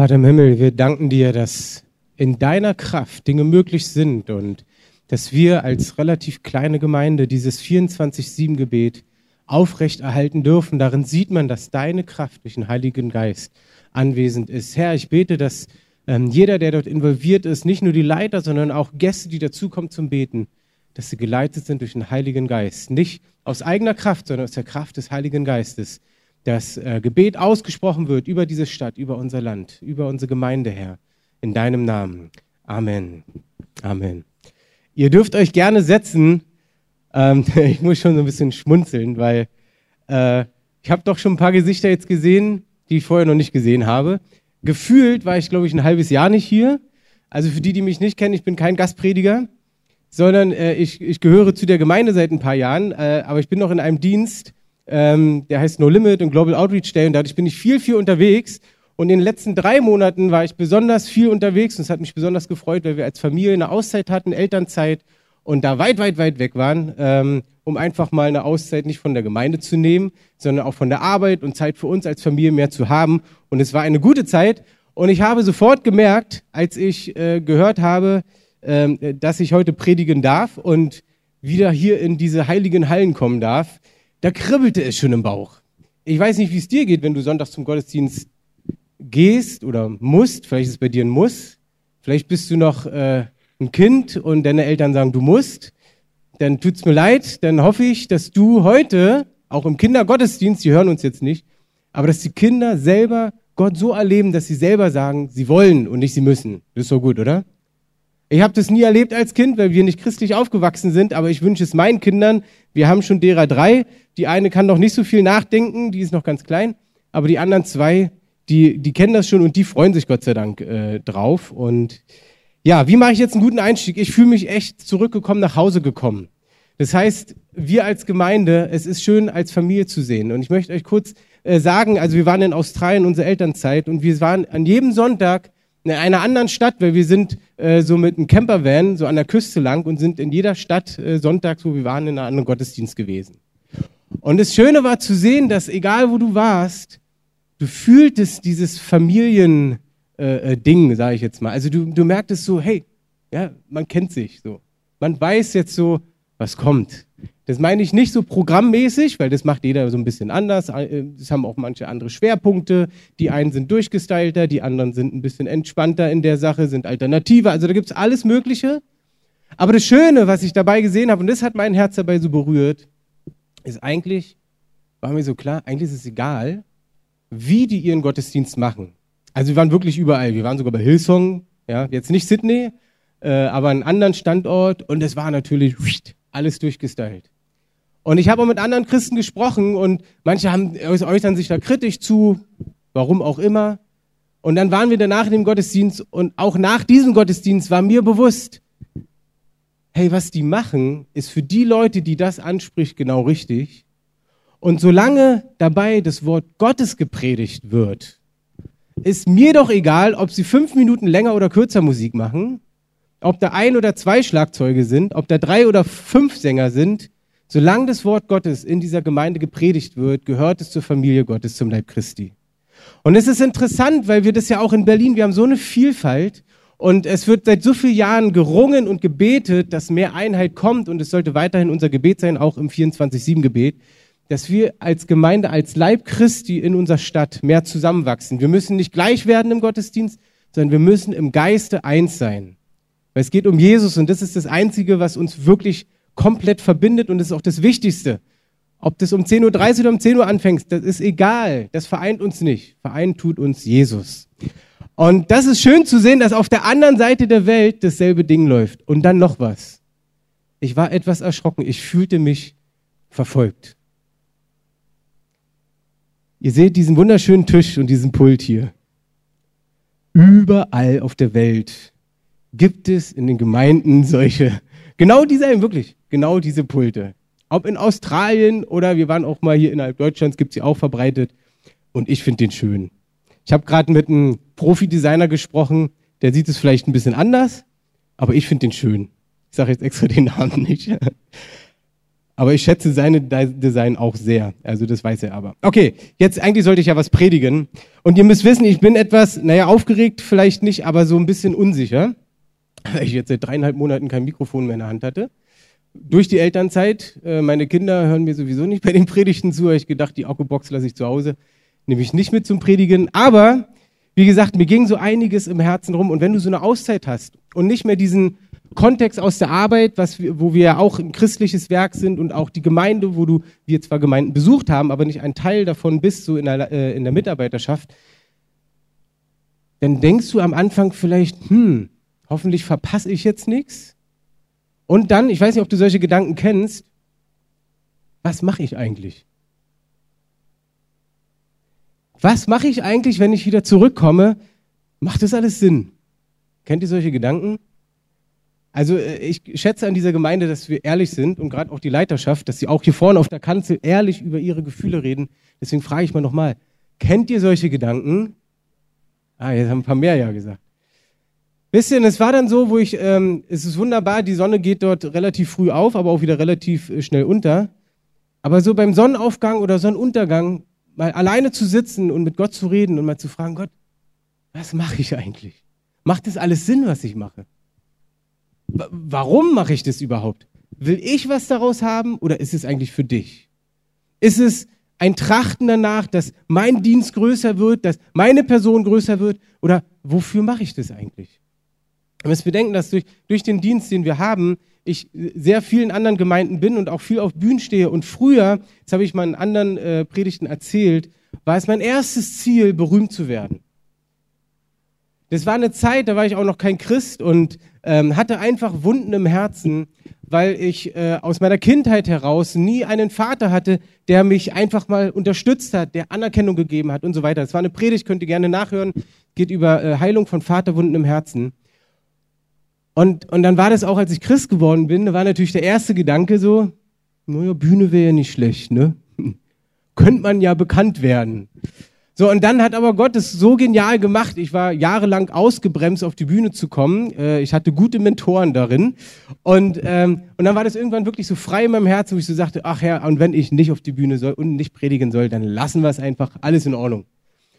Vater im Himmel, wir danken dir, dass in deiner Kraft Dinge möglich sind und dass wir als relativ kleine Gemeinde dieses 24-7-Gebet aufrechterhalten dürfen. Darin sieht man, dass deine Kraft durch den Heiligen Geist anwesend ist. Herr, ich bete, dass ähm, jeder, der dort involviert ist, nicht nur die Leiter, sondern auch Gäste, die dazukommen zum Beten, dass sie geleitet sind durch den Heiligen Geist. Nicht aus eigener Kraft, sondern aus der Kraft des Heiligen Geistes. Das äh, Gebet ausgesprochen wird über diese Stadt, über unser Land, über unsere Gemeinde, Herr. In deinem Namen. Amen. Amen. Ihr dürft euch gerne setzen. Ähm, ich muss schon so ein bisschen schmunzeln, weil äh, ich habe doch schon ein paar Gesichter jetzt gesehen, die ich vorher noch nicht gesehen habe. Gefühlt war ich, glaube ich, ein halbes Jahr nicht hier. Also für die, die mich nicht kennen, ich bin kein Gastprediger, sondern äh, ich, ich gehöre zu der Gemeinde seit ein paar Jahren, äh, aber ich bin noch in einem Dienst, ähm, der heißt No Limit und Global Outreach Day und dadurch bin ich viel, viel unterwegs. Und in den letzten drei Monaten war ich besonders viel unterwegs und es hat mich besonders gefreut, weil wir als Familie eine Auszeit hatten, Elternzeit und da weit, weit, weit weg waren, ähm, um einfach mal eine Auszeit nicht von der Gemeinde zu nehmen, sondern auch von der Arbeit und Zeit für uns als Familie mehr zu haben. Und es war eine gute Zeit. Und ich habe sofort gemerkt, als ich äh, gehört habe, äh, dass ich heute predigen darf und wieder hier in diese heiligen Hallen kommen darf, da kribbelte es schon im Bauch. Ich weiß nicht, wie es dir geht, wenn du sonntags zum Gottesdienst gehst oder musst. Vielleicht ist es bei dir ein Muss. Vielleicht bist du noch äh, ein Kind und deine Eltern sagen, du musst. Dann tut's mir leid. Dann hoffe ich, dass du heute, auch im Kindergottesdienst, die hören uns jetzt nicht, aber dass die Kinder selber Gott so erleben, dass sie selber sagen, sie wollen und nicht sie müssen. Das ist so gut, oder? Ich habe das nie erlebt als Kind, weil wir nicht christlich aufgewachsen sind, aber ich wünsche es meinen Kindern. Wir haben schon derer drei. Die eine kann noch nicht so viel nachdenken, die ist noch ganz klein, aber die anderen zwei, die, die kennen das schon und die freuen sich Gott sei Dank äh, drauf. Und ja, wie mache ich jetzt einen guten Einstieg? Ich fühle mich echt zurückgekommen, nach Hause gekommen. Das heißt, wir als Gemeinde, es ist schön, als Familie zu sehen. Und ich möchte euch kurz äh, sagen, also wir waren in Australien, unsere Elternzeit, und wir waren an jedem Sonntag in einer anderen Stadt, weil wir sind äh, so mit einem Campervan so an der Küste lang und sind in jeder Stadt äh, sonntags, wo wir waren, in einem anderen Gottesdienst gewesen. Und das Schöne war zu sehen, dass egal wo du warst, du fühltest dieses Familiending, äh, äh sage ich jetzt mal. Also du, du merktest so, hey, ja, man kennt sich so. Man weiß jetzt so, was kommt. Das meine ich nicht so programmmäßig, weil das macht jeder so ein bisschen anders. Äh, es haben auch manche andere Schwerpunkte. Die einen sind durchgestylter, die anderen sind ein bisschen entspannter in der Sache, sind alternativer. Also da gibt es alles Mögliche. Aber das Schöne, was ich dabei gesehen habe, und das hat mein Herz dabei so berührt, ist eigentlich, war mir so klar, eigentlich ist es egal, wie die ihren Gottesdienst machen. Also wir waren wirklich überall. Wir waren sogar bei Hillsong, ja, jetzt nicht Sydney, äh, aber einen anderen Standort und es war natürlich alles durchgestylt. Und ich habe auch mit anderen Christen gesprochen und manche haben, äußern sich da kritisch zu, warum auch immer. Und dann waren wir danach in dem Gottesdienst und auch nach diesem Gottesdienst war mir bewusst, hey, was die machen, ist für die Leute, die das anspricht, genau richtig. Und solange dabei das Wort Gottes gepredigt wird, ist mir doch egal, ob sie fünf Minuten länger oder kürzer Musik machen, ob da ein oder zwei Schlagzeuge sind, ob da drei oder fünf Sänger sind. Solange das Wort Gottes in dieser Gemeinde gepredigt wird, gehört es zur Familie Gottes, zum Leib Christi. Und es ist interessant, weil wir das ja auch in Berlin, wir haben so eine Vielfalt und es wird seit so vielen Jahren gerungen und gebetet, dass mehr Einheit kommt und es sollte weiterhin unser Gebet sein, auch im 24-7-Gebet, dass wir als Gemeinde, als Leib Christi in unserer Stadt mehr zusammenwachsen. Wir müssen nicht gleich werden im Gottesdienst, sondern wir müssen im Geiste eins sein. Weil es geht um Jesus und das ist das Einzige, was uns wirklich komplett verbindet und das ist auch das Wichtigste. Ob das um 10.30 Uhr oder um 10 Uhr anfängst, das ist egal. Das vereint uns nicht. Vereint tut uns Jesus. Und das ist schön zu sehen, dass auf der anderen Seite der Welt dasselbe Ding läuft. Und dann noch was. Ich war etwas erschrocken. Ich fühlte mich verfolgt. Ihr seht diesen wunderschönen Tisch und diesen Pult hier. Überall auf der Welt gibt es in den Gemeinden solche, genau dieselben, wirklich genau diese Pulte. Ob in Australien oder wir waren auch mal hier innerhalb Deutschlands, gibt sie auch verbreitet. Und ich finde den schön. Ich habe gerade mit einem Profi-Designer gesprochen, der sieht es vielleicht ein bisschen anders, aber ich finde den schön. Ich sage jetzt extra den Namen nicht. Aber ich schätze seine Design auch sehr. Also das weiß er aber. Okay, jetzt eigentlich sollte ich ja was predigen. Und ihr müsst wissen, ich bin etwas, naja, aufgeregt vielleicht nicht, aber so ein bisschen unsicher, weil ich jetzt seit dreieinhalb Monaten kein Mikrofon mehr in der Hand hatte. Durch die Elternzeit, äh, meine Kinder hören mir sowieso nicht bei den Predigten zu, habe ich gedacht, die Akkubox lasse ich zu Hause, nehme ich nicht mit zum Predigen. Aber, wie gesagt, mir ging so einiges im Herzen rum. Und wenn du so eine Auszeit hast und nicht mehr diesen Kontext aus der Arbeit, was wir, wo wir ja auch ein christliches Werk sind und auch die Gemeinde, wo du, wir zwar Gemeinden besucht haben, aber nicht ein Teil davon bist, so in der, äh, in der Mitarbeiterschaft, dann denkst du am Anfang vielleicht, hm, hoffentlich verpasse ich jetzt nichts. Und dann, ich weiß nicht, ob du solche Gedanken kennst, was mache ich eigentlich? Was mache ich eigentlich, wenn ich wieder zurückkomme? Macht das alles Sinn? Kennt ihr solche Gedanken? Also äh, ich schätze an dieser Gemeinde, dass wir ehrlich sind und gerade auch die Leiterschaft, dass sie auch hier vorne auf der Kanzel ehrlich über ihre Gefühle reden. Deswegen frage ich mal nochmal, kennt ihr solche Gedanken? Ah, jetzt haben ein paar mehr ja gesagt. Ihr, es war dann so, wo ich, ähm, es ist wunderbar, die Sonne geht dort relativ früh auf, aber auch wieder relativ äh, schnell unter. Aber so beim Sonnenaufgang oder Sonnenuntergang mal alleine zu sitzen und mit Gott zu reden und mal zu fragen, Gott, was mache ich eigentlich? Macht das alles Sinn, was ich mache? warum mache ich das überhaupt? Will ich was daraus haben oder ist es eigentlich für dich? Ist es ein Trachten danach, dass mein Dienst größer wird, dass meine Person größer wird oder wofür mache ich das eigentlich? Wir müssen bedenken, dass durch, durch den Dienst, den wir haben, ich sehr vielen anderen Gemeinden bin und auch viel auf Bühnen stehe. Und früher, das habe ich mal in anderen äh, Predigten erzählt, war es mein erstes Ziel, berühmt zu werden. Das war eine Zeit, da war ich auch noch kein Christ und ähm, hatte einfach Wunden im Herzen, weil ich äh, aus meiner Kindheit heraus nie einen Vater hatte, der mich einfach mal unterstützt hat, der Anerkennung gegeben hat und so weiter. Das war eine Predigt, könnt ihr gerne nachhören, geht über äh, Heilung von Vaterwunden im Herzen. Und, und dann war das auch, als ich Christ geworden bin, da war natürlich der erste Gedanke so, naja, Bühne wäre ja nicht schlecht, ne? Könnte man ja bekannt werden. So, und dann hat aber Gott es so genial gemacht. Ich war jahrelang ausgebremst, auf die Bühne zu kommen. Äh, ich hatte gute Mentoren darin. Und, ähm, und dann war das irgendwann wirklich so frei in meinem Herzen, wo ich so sagte, ach Herr, und wenn ich nicht auf die Bühne soll und nicht predigen soll, dann lassen wir es einfach, alles in Ordnung.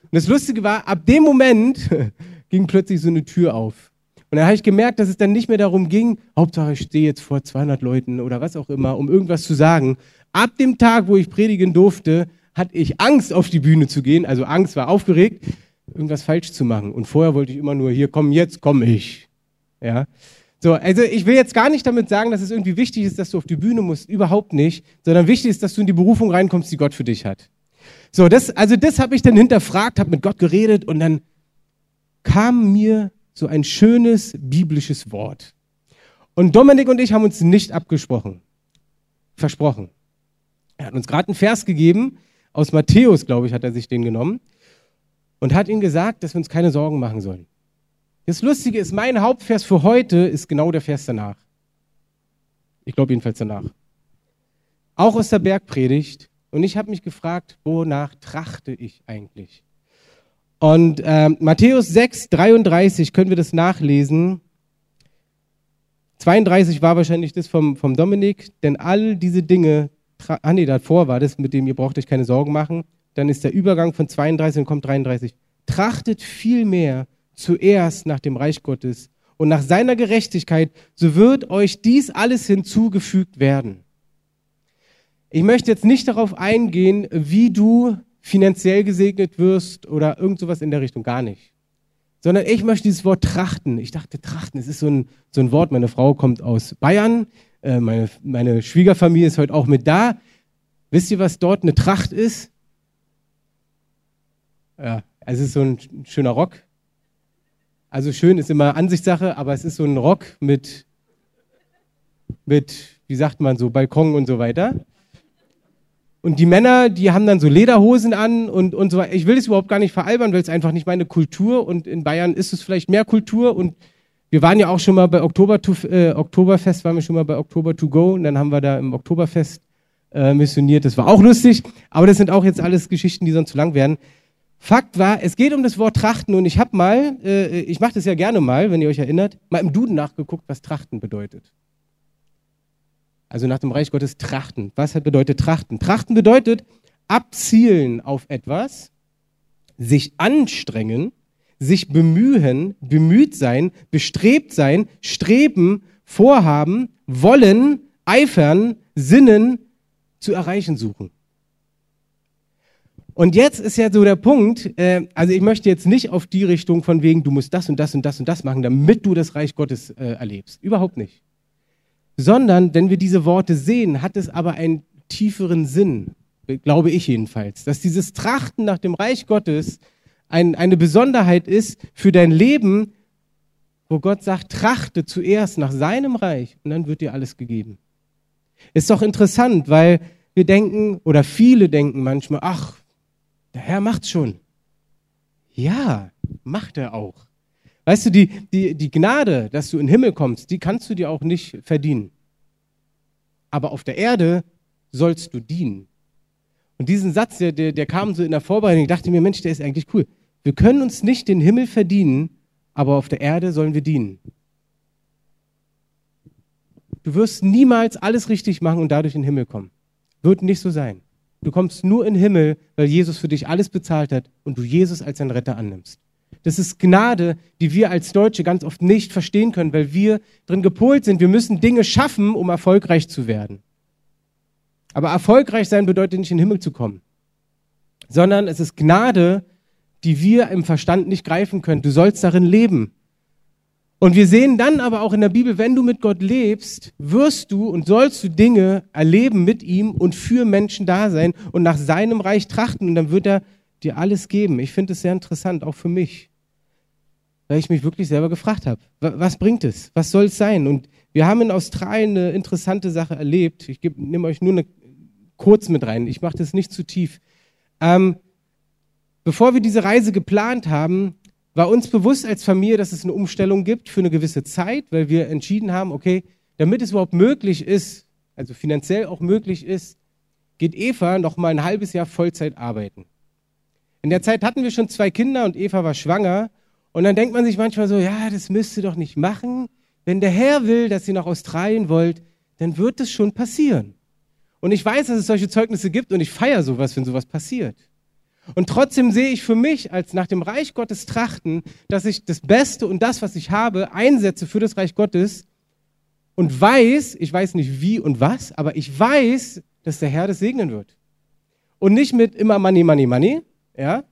Und das Lustige war, ab dem Moment ging plötzlich so eine Tür auf. Und dann habe ich gemerkt, dass es dann nicht mehr darum ging, Hauptsache ich stehe jetzt vor 200 Leuten oder was auch immer, um irgendwas zu sagen. Ab dem Tag, wo ich predigen durfte, hatte ich Angst, auf die Bühne zu gehen. Also Angst war aufgeregt, irgendwas falsch zu machen. Und vorher wollte ich immer nur, hier komm, jetzt komm ich. Ja. So, also ich will jetzt gar nicht damit sagen, dass es irgendwie wichtig ist, dass du auf die Bühne musst. Überhaupt nicht. Sondern wichtig ist, dass du in die Berufung reinkommst, die Gott für dich hat. So, das, also das habe ich dann hinterfragt, habe mit Gott geredet und dann kam mir so ein schönes biblisches Wort. Und Dominik und ich haben uns nicht abgesprochen. Versprochen. Er hat uns gerade einen Vers gegeben, aus Matthäus, glaube ich, hat er sich den genommen und hat ihm gesagt, dass wir uns keine Sorgen machen sollen. Das Lustige ist, mein Hauptvers für heute ist genau der Vers danach. Ich glaube jedenfalls danach. Auch aus der Bergpredigt. Und ich habe mich gefragt, wonach trachte ich eigentlich? Und äh, Matthäus 6, 33 können wir das nachlesen. 32 war wahrscheinlich das vom, vom Dominik, denn all diese Dinge ah nee, davor war das, mit dem ihr braucht euch keine Sorgen machen. Dann ist der Übergang von 32 und kommt 33. Trachtet vielmehr zuerst nach dem Reich Gottes und nach seiner Gerechtigkeit, so wird euch dies alles hinzugefügt werden. Ich möchte jetzt nicht darauf eingehen, wie du finanziell gesegnet wirst oder irgend sowas in der Richtung, gar nicht. Sondern ich möchte dieses Wort trachten. Ich dachte, trachten, es ist so ein, so ein Wort, meine Frau kommt aus Bayern, äh, meine, meine Schwiegerfamilie ist heute auch mit da. Wisst ihr, was dort eine Tracht ist? Ja, es ist so ein schöner Rock. Also schön ist immer Ansichtssache, aber es ist so ein Rock mit, mit, wie sagt man so, Balkon und so weiter. Und die Männer, die haben dann so Lederhosen an und, und so weiter. Ich will es überhaupt gar nicht veralbern, weil es einfach nicht meine Kultur und in Bayern ist es vielleicht mehr Kultur und wir waren ja auch schon mal bei Oktober to, äh, Oktoberfest, waren wir schon mal bei Oktober to go und dann haben wir da im Oktoberfest äh, missioniert. Das war auch lustig, aber das sind auch jetzt alles Geschichten, die sonst zu lang werden. Fakt war, es geht um das Wort Trachten und ich habe mal, äh, ich mache das ja gerne mal, wenn ihr euch erinnert, mal im Duden nachgeguckt, was Trachten bedeutet. Also nach dem Reich Gottes trachten. Was bedeutet trachten? Trachten bedeutet abzielen auf etwas, sich anstrengen, sich bemühen, bemüht sein, bestrebt sein, streben, vorhaben, wollen, eifern, sinnen, zu erreichen suchen. Und jetzt ist ja so der Punkt, äh, also ich möchte jetzt nicht auf die Richtung von wegen, du musst das und das und das und das machen, damit du das Reich Gottes äh, erlebst. Überhaupt nicht. Sondern, wenn wir diese Worte sehen, hat es aber einen tieferen Sinn, glaube ich jedenfalls, dass dieses Trachten nach dem Reich Gottes ein, eine Besonderheit ist für dein Leben, wo Gott sagt, trachte zuerst nach seinem Reich und dann wird dir alles gegeben. Ist doch interessant, weil wir denken oder viele denken manchmal, ach, der Herr macht's schon. Ja, macht er auch. Weißt du, die, die, die Gnade, dass du in den Himmel kommst, die kannst du dir auch nicht verdienen. Aber auf der Erde sollst du dienen. Und diesen Satz, der, der, kam so in der Vorbereitung, ich dachte mir, Mensch, der ist eigentlich cool. Wir können uns nicht den Himmel verdienen, aber auf der Erde sollen wir dienen. Du wirst niemals alles richtig machen und dadurch in den Himmel kommen. Wird nicht so sein. Du kommst nur in den Himmel, weil Jesus für dich alles bezahlt hat und du Jesus als deinen Retter annimmst. Das ist Gnade, die wir als Deutsche ganz oft nicht verstehen können, weil wir drin gepolt sind. Wir müssen Dinge schaffen, um erfolgreich zu werden. Aber erfolgreich sein bedeutet nicht in den Himmel zu kommen, sondern es ist Gnade, die wir im Verstand nicht greifen können. Du sollst darin leben. Und wir sehen dann aber auch in der Bibel, wenn du mit Gott lebst, wirst du und sollst du Dinge erleben mit ihm und für Menschen da sein und nach seinem Reich trachten und dann wird er dir alles geben. Ich finde es sehr interessant, auch für mich, weil ich mich wirklich selber gefragt habe, was bringt es? Was soll es sein? Und wir haben in Australien eine interessante Sache erlebt. Ich nehme euch nur eine, kurz mit rein. Ich mache das nicht zu tief. Ähm, bevor wir diese Reise geplant haben, war uns bewusst als Familie, dass es eine Umstellung gibt für eine gewisse Zeit, weil wir entschieden haben, okay, damit es überhaupt möglich ist, also finanziell auch möglich ist, geht Eva noch mal ein halbes Jahr Vollzeit arbeiten. In der Zeit hatten wir schon zwei Kinder und Eva war schwanger. Und dann denkt man sich manchmal so, ja, das müsst ihr doch nicht machen. Wenn der Herr will, dass ihr nach Australien wollt, dann wird es schon passieren. Und ich weiß, dass es solche Zeugnisse gibt und ich feiere sowas, wenn sowas passiert. Und trotzdem sehe ich für mich als nach dem Reich Gottes trachten, dass ich das Beste und das, was ich habe, einsetze für das Reich Gottes und weiß, ich weiß nicht wie und was, aber ich weiß, dass der Herr das segnen wird. Und nicht mit immer Money, Money, Money, ja,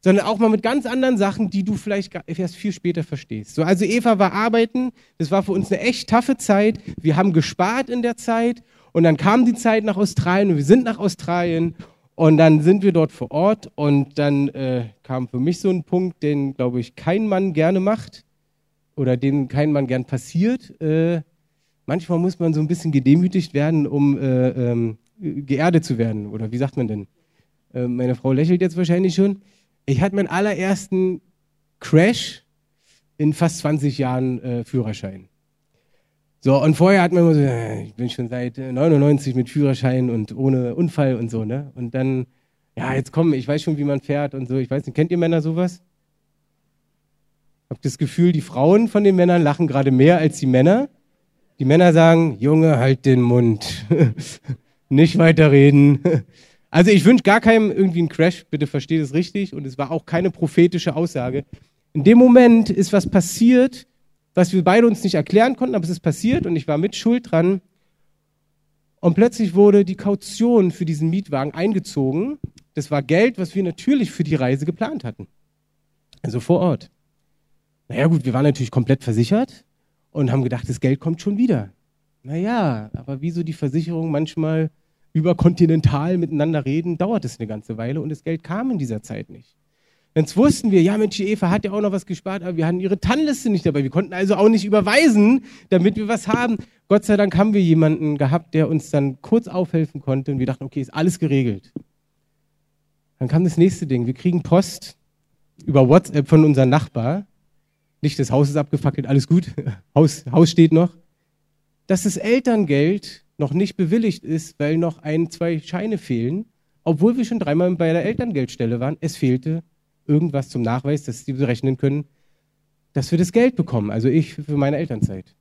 sondern auch mal mit ganz anderen Sachen, die du vielleicht erst viel später verstehst. So, also Eva war arbeiten, das war für uns eine echt taffe Zeit. Wir haben gespart in der Zeit und dann kam die Zeit nach Australien und wir sind nach Australien und dann sind wir dort vor Ort und dann äh, kam für mich so ein Punkt, den, glaube ich, kein Mann gerne macht oder den kein Mann gern passiert. Äh, manchmal muss man so ein bisschen gedemütigt werden, um äh, ähm, geerdet zu werden. Oder wie sagt man denn? Äh, meine Frau lächelt jetzt wahrscheinlich schon. Ich hatte meinen allerersten Crash in fast 20 Jahren äh, Führerschein. So, und vorher hat man immer so, äh, ich bin schon seit 99 mit Führerschein und ohne Unfall und so, ne? Und dann, ja, jetzt komm, ich weiß schon, wie man fährt und so. Ich weiß nicht, kennt ihr Männer sowas? Habt das Gefühl, die Frauen von den Männern lachen gerade mehr als die Männer? Die Männer sagen, Junge, halt den Mund. nicht weiterreden. Also ich wünsche gar keinem irgendwie einen Crash, bitte versteht es richtig. Und es war auch keine prophetische Aussage. In dem Moment ist was passiert, was wir beide uns nicht erklären konnten, aber es ist passiert und ich war mit Schuld dran. Und plötzlich wurde die Kaution für diesen Mietwagen eingezogen. Das war Geld, was wir natürlich für die Reise geplant hatten. Also vor Ort. Naja gut, wir waren natürlich komplett versichert und haben gedacht, das Geld kommt schon wieder. Naja, aber wie so die Versicherung manchmal überkontinental miteinander reden, dauert es eine ganze Weile und das Geld kam in dieser Zeit nicht. Jetzt wussten wir, ja Mensch, Eva hat ja auch noch was gespart, aber wir hatten ihre Tannliste nicht dabei. Wir konnten also auch nicht überweisen, damit wir was haben. Gott sei Dank haben wir jemanden gehabt, der uns dann kurz aufhelfen konnte und wir dachten, okay, ist alles geregelt. Dann kam das nächste Ding. Wir kriegen Post über WhatsApp von unserem Nachbar. Nicht das Haus ist abgefackelt, alles gut. Haus, Haus steht noch. Dass das Elterngeld noch nicht bewilligt ist, weil noch ein, zwei Scheine fehlen, obwohl wir schon dreimal bei der Elterngeldstelle waren. Es fehlte irgendwas zum Nachweis, dass sie berechnen können, dass wir das Geld bekommen, also ich für meine Elternzeit.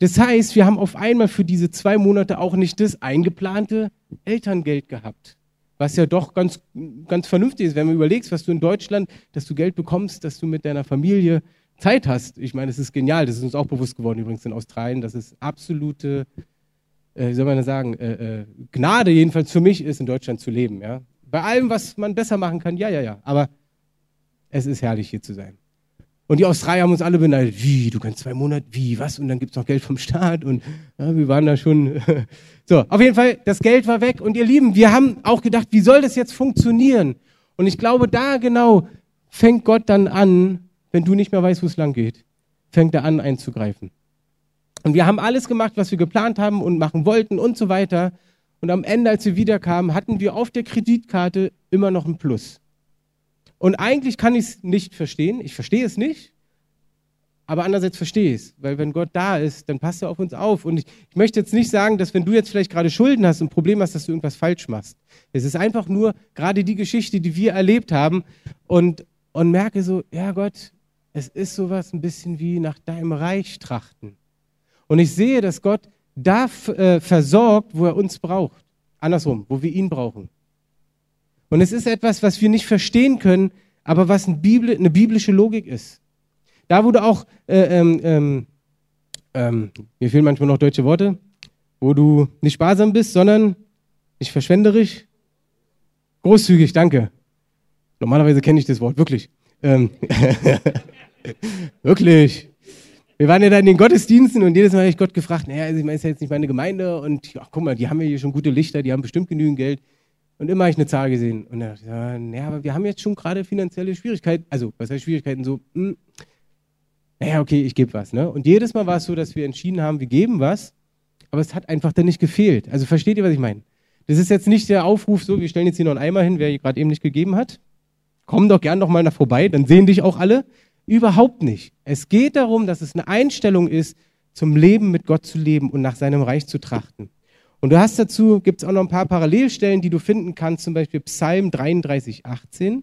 Das heißt, wir haben auf einmal für diese zwei Monate auch nicht das eingeplante Elterngeld gehabt. Was ja doch ganz, ganz vernünftig ist, wenn du überlegst, was du in Deutschland, dass du Geld bekommst, dass du mit deiner Familie Zeit hast. Ich meine, es ist genial. Das ist uns auch bewusst geworden übrigens in Australien, dass es absolute, wie soll man das sagen, äh, äh, Gnade jedenfalls für mich ist, in Deutschland zu leben. Ja? Bei allem, was man besser machen kann, ja, ja, ja. Aber es ist herrlich, hier zu sein. Und die Australier haben uns alle beneidet. Wie, du kannst zwei Monate, wie, was? Und dann gibt es noch Geld vom Staat. Und ja, wir waren da schon. so, auf jeden Fall, das Geld war weg. Und ihr Lieben, wir haben auch gedacht, wie soll das jetzt funktionieren? Und ich glaube, da genau fängt Gott dann an, wenn du nicht mehr weißt, wo es lang geht, fängt er an einzugreifen. Und wir haben alles gemacht, was wir geplant haben und machen wollten und so weiter. Und am Ende, als wir wiederkamen, hatten wir auf der Kreditkarte immer noch ein Plus. Und eigentlich kann ich es nicht verstehen. Ich verstehe es nicht. Aber andererseits verstehe ich es, weil wenn Gott da ist, dann passt er auf uns auf. Und ich, ich, möchte jetzt nicht sagen, dass wenn du jetzt vielleicht gerade Schulden hast und ein Problem hast, dass du irgendwas falsch machst. Es ist einfach nur gerade die Geschichte, die wir erlebt haben und, und merke so, ja Gott, es ist sowas ein bisschen wie nach deinem Reich trachten. Und ich sehe, dass Gott da äh, versorgt, wo er uns braucht. Andersrum, wo wir ihn brauchen. Und es ist etwas, was wir nicht verstehen können, aber was eine, Bibel, eine biblische Logik ist. Da wurde auch, äh, ähm, ähm, ähm, mir fehlen manchmal noch deutsche Worte, wo du nicht sparsam bist, sondern nicht verschwenderisch, großzügig, danke. Normalerweise kenne ich das Wort, wirklich. Ähm, wirklich. Wir waren ja da in den Gottesdiensten und jedes Mal habe ich Gott gefragt, naja, also ich meine, ist ja jetzt nicht meine Gemeinde und ach, guck mal, die haben ja hier schon gute Lichter, die haben bestimmt genügend Geld. Und immer habe ich eine Zahl gesehen. Und dann dachte ich, ja, naja, aber wir haben jetzt schon gerade finanzielle Schwierigkeiten. Also, was heißt Schwierigkeiten? So, mh, hm, naja, okay, ich gebe was. Ne? Und jedes Mal war es so, dass wir entschieden haben, wir geben was, aber es hat einfach dann nicht gefehlt. Also versteht ihr, was ich meine? Das ist jetzt nicht der Aufruf, so, wir stellen jetzt hier noch einen Eimer hin, wer gerade eben nicht gegeben hat. Komm doch gern noch mal nach vorbei, dann sehen dich auch alle. Überhaupt nicht. Es geht darum, dass es eine Einstellung ist, zum Leben mit Gott zu leben und nach seinem Reich zu trachten. Und du hast dazu, gibt es auch noch ein paar Parallelstellen, die du finden kannst, zum Beispiel Psalm 33, 18.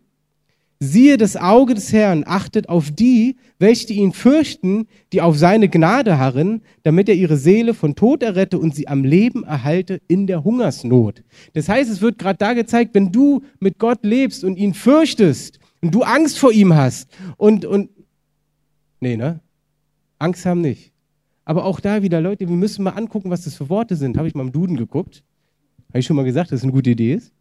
Siehe, das Auge des Herrn achtet auf die, welche ihn fürchten, die auf seine Gnade harren, damit er ihre Seele von Tod errette und sie am Leben erhalte in der Hungersnot. Das heißt, es wird gerade da gezeigt, wenn du mit Gott lebst und ihn fürchtest und du Angst vor ihm hast und, und, nee, ne? Angst haben nicht. Aber auch da wieder, Leute, wir müssen mal angucken, was das für Worte sind. Habe ich mal im Duden geguckt. Habe ich schon mal gesagt, dass es eine gute Idee ist.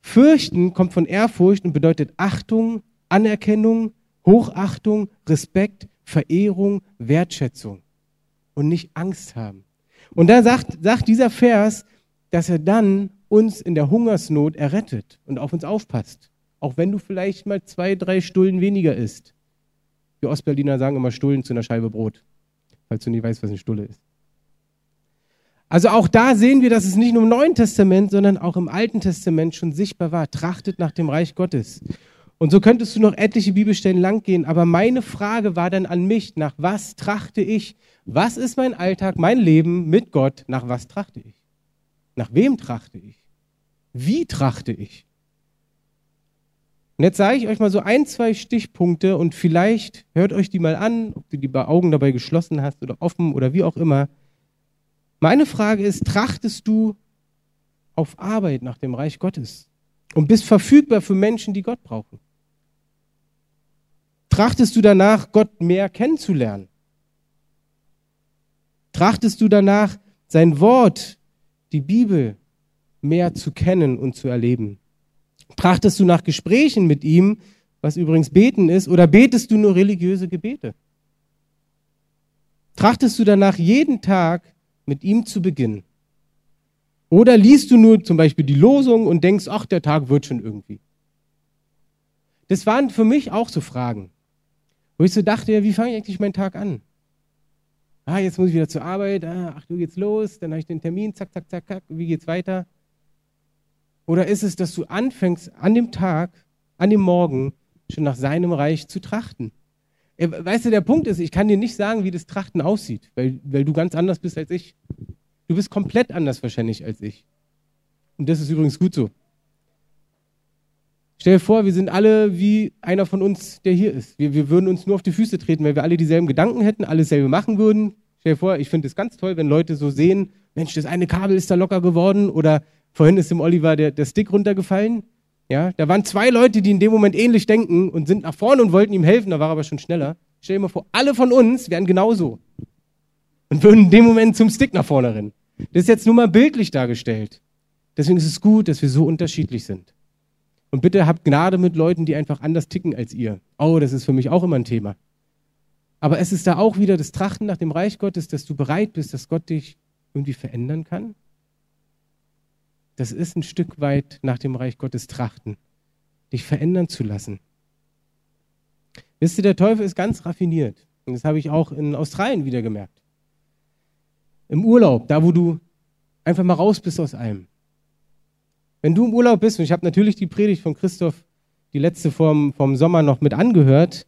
Fürchten kommt von Ehrfurcht und bedeutet Achtung, Anerkennung, Hochachtung, Respekt, Verehrung, Wertschätzung und nicht Angst haben. Und da sagt, sagt dieser Vers, dass er dann uns in der Hungersnot errettet und auf uns aufpasst. Auch wenn du vielleicht mal zwei, drei Stullen weniger isst. Die Ostberliner sagen immer Stullen zu einer Scheibe Brot falls du nicht weißt, was eine Stulle ist. Also auch da sehen wir, dass es nicht nur im Neuen Testament, sondern auch im Alten Testament schon sichtbar war. Trachtet nach dem Reich Gottes. Und so könntest du noch etliche Bibelstellen langgehen. Aber meine Frage war dann an mich, nach was trachte ich? Was ist mein Alltag, mein Leben mit Gott? Nach was trachte ich? Nach wem trachte ich? Wie trachte ich? Und jetzt sage ich euch mal so ein, zwei Stichpunkte und vielleicht hört euch die mal an, ob du die Augen dabei geschlossen hast oder offen oder wie auch immer. Meine Frage ist, trachtest du auf Arbeit nach dem Reich Gottes und bist verfügbar für Menschen, die Gott brauchen? Trachtest du danach, Gott mehr kennenzulernen? Trachtest du danach, sein Wort, die Bibel, mehr zu kennen und zu erleben? Trachtest du nach Gesprächen mit ihm, was übrigens beten ist, oder betest du nur religiöse Gebete? Trachtest du danach jeden Tag mit ihm zu beginnen? Oder liest du nur zum Beispiel die Losung und denkst, ach, der Tag wird schon irgendwie? Das waren für mich auch so Fragen, wo ich so dachte, ja, wie fange ich eigentlich meinen Tag an? Ah, jetzt muss ich wieder zur Arbeit, ah, ach, du geht's los, dann habe ich den Termin, zack, zack, zack, zack, wie geht's weiter? Oder ist es, dass du anfängst, an dem Tag, an dem Morgen schon nach seinem Reich zu trachten? Weißt du, der Punkt ist, ich kann dir nicht sagen, wie das Trachten aussieht, weil, weil du ganz anders bist als ich. Du bist komplett anders wahrscheinlich als ich. Und das ist übrigens gut so. Stell dir vor, wir sind alle wie einer von uns, der hier ist. Wir, wir würden uns nur auf die Füße treten, weil wir alle dieselben Gedanken hätten, alles selbe machen würden. Stell dir vor, ich finde es ganz toll, wenn Leute so sehen, Mensch, das eine Kabel ist da locker geworden oder vorhin ist dem Oliver der, der Stick runtergefallen. Ja, da waren zwei Leute, die in dem Moment ähnlich denken und sind nach vorne und wollten ihm helfen, da war er aber schon schneller. Stell dir mal vor, alle von uns wären genauso und würden in dem Moment zum Stick nach vorne rennen. Das ist jetzt nur mal bildlich dargestellt. Deswegen ist es gut, dass wir so unterschiedlich sind. Und bitte habt Gnade mit Leuten, die einfach anders ticken als ihr. Oh, das ist für mich auch immer ein Thema. Aber es ist da auch wieder das Trachten nach dem Reich Gottes, dass du bereit bist, dass Gott dich irgendwie verändern kann. Das ist ein Stück weit nach dem Reich Gottes trachten, dich verändern zu lassen. Wisst ihr, der Teufel ist ganz raffiniert. Und das habe ich auch in Australien wieder gemerkt. Im Urlaub, da wo du einfach mal raus bist aus allem. Wenn du im Urlaub bist, und ich habe natürlich die Predigt von Christoph, die letzte vom, vom Sommer noch mit angehört,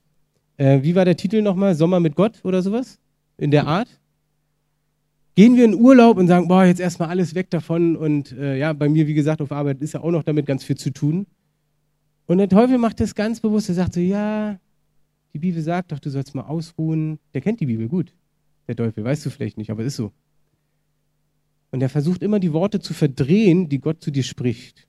äh, wie war der Titel nochmal? Sommer mit Gott oder sowas? In der Art? Gehen wir in Urlaub und sagen, boah, jetzt erstmal alles weg davon. Und äh, ja, bei mir, wie gesagt, auf Arbeit ist ja auch noch damit ganz viel zu tun. Und der Teufel macht das ganz bewusst. Er sagt so, ja, die Bibel sagt doch, du sollst mal ausruhen. Der kennt die Bibel gut, der Teufel. Weißt du vielleicht nicht, aber ist so. Und er versucht immer die Worte zu verdrehen, die Gott zu dir spricht.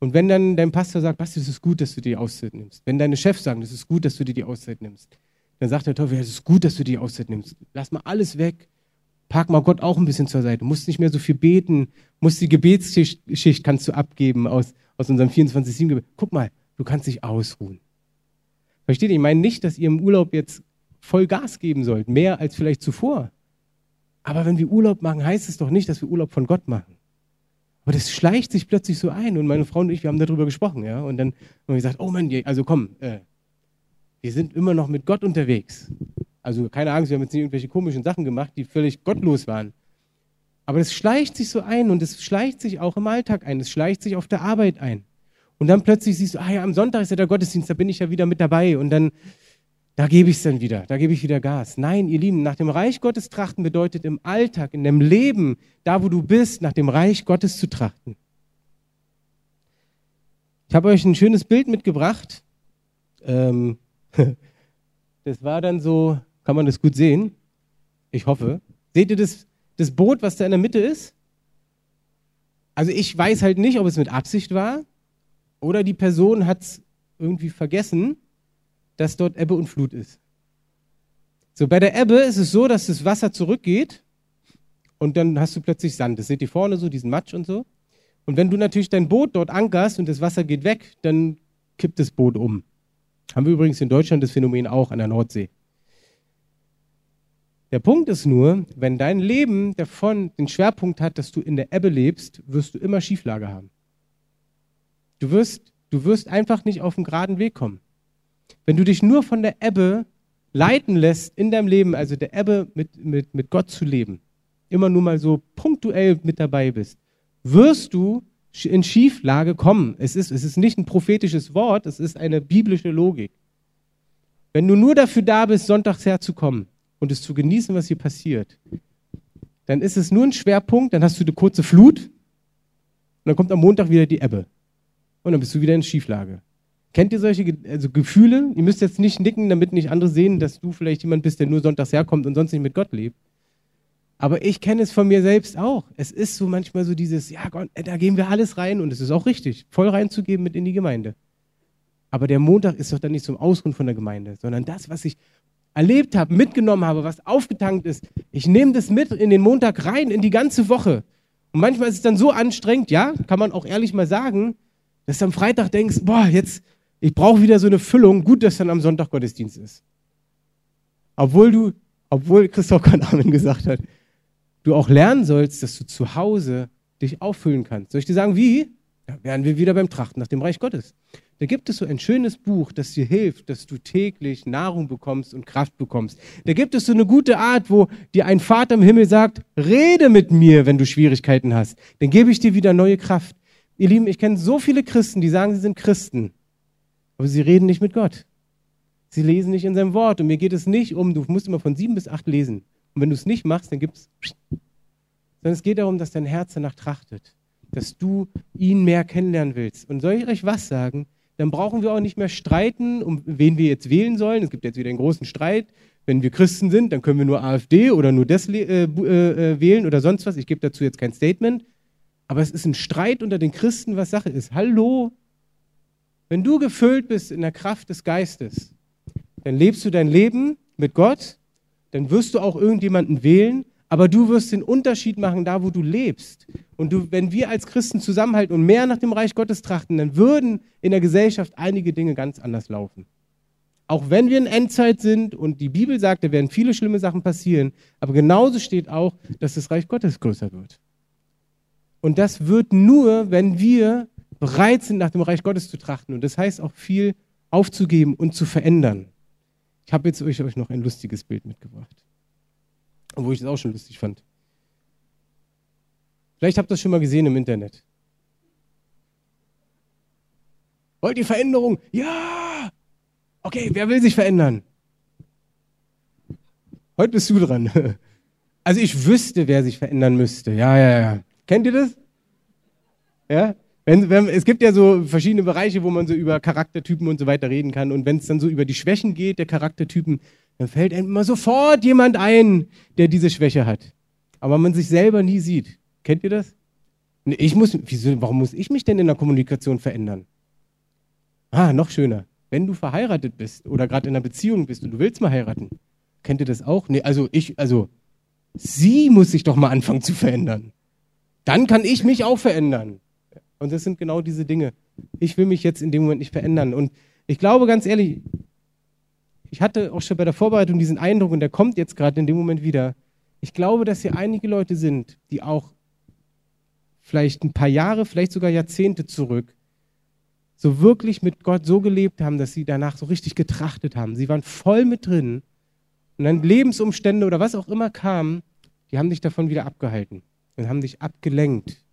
Und wenn dann dein Pastor sagt, Basti, es ist gut, dass du dir die Auszeit nimmst. Wenn deine Chefs sagen, es ist gut, dass du dir die Auszeit nimmst. Dann sagt der Teufel, es ist gut, dass du dir die Auszeit nimmst. Lass mal alles weg. Pack mal Gott auch ein bisschen zur Seite. Musst nicht mehr so viel beten. Musst die Gebetsschicht kannst du abgeben aus, aus unserem 24-7-Gebet. Guck mal, du kannst dich ausruhen. Versteht ihr? Ich meine nicht, dass ihr im Urlaub jetzt voll Gas geben sollt. Mehr als vielleicht zuvor. Aber wenn wir Urlaub machen, heißt es doch nicht, dass wir Urlaub von Gott machen. Aber das schleicht sich plötzlich so ein und meine Frau und ich, wir haben darüber gesprochen, ja. Und dann haben wir gesagt, oh Mann, also komm, äh, wir sind immer noch mit Gott unterwegs. Also keine Angst, wir haben jetzt nicht irgendwelche komischen Sachen gemacht, die völlig gottlos waren. Aber es schleicht sich so ein und es schleicht sich auch im Alltag ein, es schleicht sich auf der Arbeit ein. Und dann plötzlich siehst du, ah ja, am Sonntag ist ja der Gottesdienst, da bin ich ja wieder mit dabei. Und dann da gebe ich es dann wieder, da gebe ich wieder Gas. Nein, ihr Lieben, nach dem Reich Gottes trachten bedeutet im Alltag, in dem Leben, da wo du bist, nach dem Reich Gottes zu trachten. Ich habe euch ein schönes Bild mitgebracht. Ähm, das war dann so, kann man das gut sehen? Ich hoffe. Seht ihr das, das Boot, was da in der Mitte ist? Also ich weiß halt nicht, ob es mit Absicht war oder die Person hat es irgendwie vergessen dass dort Ebbe und Flut ist. So, bei der Ebbe ist es so, dass das Wasser zurückgeht und dann hast du plötzlich Sand. Das seht ihr vorne so, diesen Matsch und so. Und wenn du natürlich dein Boot dort ankerst und das Wasser geht weg, dann kippt das Boot um. Haben wir übrigens in Deutschland das Phänomen auch an der Nordsee. Der Punkt ist nur, wenn dein Leben davon den Schwerpunkt hat, dass du in der Ebbe lebst, wirst du immer Schieflage haben. Du wirst, du wirst einfach nicht auf den geraden Weg kommen. Wenn du dich nur von der Ebbe leiten lässt in deinem Leben, also der Ebbe mit, mit, mit Gott zu leben, immer nur mal so punktuell mit dabei bist, wirst du in Schieflage kommen. Es ist, es ist nicht ein prophetisches Wort, es ist eine biblische Logik. Wenn du nur dafür da bist, sonntags herzukommen und es zu genießen, was hier passiert, dann ist es nur ein Schwerpunkt, dann hast du eine kurze Flut und dann kommt am Montag wieder die Ebbe. Und dann bist du wieder in Schieflage. Kennt ihr solche also Gefühle? Ihr müsst jetzt nicht nicken, damit nicht andere sehen, dass du vielleicht jemand bist, der nur sonntags herkommt und sonst nicht mit Gott lebt. Aber ich kenne es von mir selbst auch. Es ist so manchmal so dieses, ja Gott, äh, da gehen wir alles rein und es ist auch richtig, voll reinzugeben mit in die Gemeinde. Aber der Montag ist doch dann nicht zum Ausruhen von der Gemeinde, sondern das, was ich erlebt habe, mitgenommen habe, was aufgetankt ist, ich nehme das mit in den Montag rein, in die ganze Woche. Und manchmal ist es dann so anstrengend, ja, kann man auch ehrlich mal sagen, dass du am Freitag denkst, boah, jetzt ich brauche wieder so eine Füllung. Gut, dass dann am Sonntag Gottesdienst ist. Obwohl du, obwohl Christoph kein Amen gesagt hat, du auch lernen sollst, dass du zu Hause dich auffüllen kannst. Soll ich dir sagen, wie? Da wären wir wieder beim Trachten nach dem Reich Gottes. Da gibt es so ein schönes Buch, das dir hilft, dass du täglich Nahrung bekommst und Kraft bekommst. Da gibt es so eine gute Art, wo dir ein Vater im Himmel sagt, rede mit mir, wenn du Schwierigkeiten hast. Dann gebe ich dir wieder neue Kraft. Ihr Lieben, ich kenne so viele Christen, die sagen, sie sind Christen. Aber sie reden nicht mit Gott. Sie lesen nicht in seinem Wort. Und mir geht es nicht um, du musst immer von sieben bis acht lesen. Und wenn du es nicht machst, dann gibt es. Sondern es geht darum, dass dein Herz danach trachtet. Dass du ihn mehr kennenlernen willst. Und soll ich euch was sagen? Dann brauchen wir auch nicht mehr streiten, um wen wir jetzt wählen sollen. Es gibt jetzt wieder einen großen Streit wenn wir Christen sind, dann können wir nur AfD oder nur das äh, äh, äh, wählen oder sonst was. Ich gebe dazu jetzt kein Statement. Aber es ist ein Streit unter den Christen, was Sache ist. Hallo? Wenn du gefüllt bist in der Kraft des Geistes, dann lebst du dein Leben mit Gott, dann wirst du auch irgendjemanden wählen, aber du wirst den Unterschied machen, da wo du lebst. Und du, wenn wir als Christen zusammenhalten und mehr nach dem Reich Gottes trachten, dann würden in der Gesellschaft einige Dinge ganz anders laufen. Auch wenn wir in Endzeit sind und die Bibel sagt, da werden viele schlimme Sachen passieren, aber genauso steht auch, dass das Reich Gottes größer wird. Und das wird nur, wenn wir bereit sind, nach dem Reich Gottes zu trachten. Und das heißt auch viel aufzugeben und zu verändern. Ich habe jetzt euch, euch noch ein lustiges Bild mitgebracht. Obwohl ich das auch schon lustig fand. Vielleicht habt ihr das schon mal gesehen im Internet. Wollt ihr Veränderung? Ja! Okay, wer will sich verändern? Heute bist du dran. Also ich wüsste, wer sich verändern müsste. Ja, ja, ja. Kennt ihr das? Ja? Wenn, wenn, es gibt ja so verschiedene Bereiche, wo man so über Charaktertypen und so weiter reden kann. Und wenn es dann so über die Schwächen geht der Charaktertypen, dann fällt immer sofort jemand ein, der diese Schwäche hat. Aber man sich selber nie sieht. Kennt ihr das? Ich muss, wieso, warum muss ich mich denn in der Kommunikation verändern? Ah, noch schöner wenn du verheiratet bist oder gerade in einer Beziehung bist und du willst mal heiraten, kennt ihr das auch? Nee, also ich, also sie muss sich doch mal anfangen zu verändern. Dann kann ich mich auch verändern. Und das sind genau diese Dinge. Ich will mich jetzt in dem Moment nicht verändern. Und ich glaube ganz ehrlich, ich hatte auch schon bei der Vorbereitung diesen Eindruck und der kommt jetzt gerade in dem Moment wieder. Ich glaube, dass hier einige Leute sind, die auch vielleicht ein paar Jahre, vielleicht sogar Jahrzehnte zurück so wirklich mit Gott so gelebt haben, dass sie danach so richtig getrachtet haben. Sie waren voll mit drin. Und dann Lebensumstände oder was auch immer kamen, die haben dich davon wieder abgehalten und haben dich abgelenkt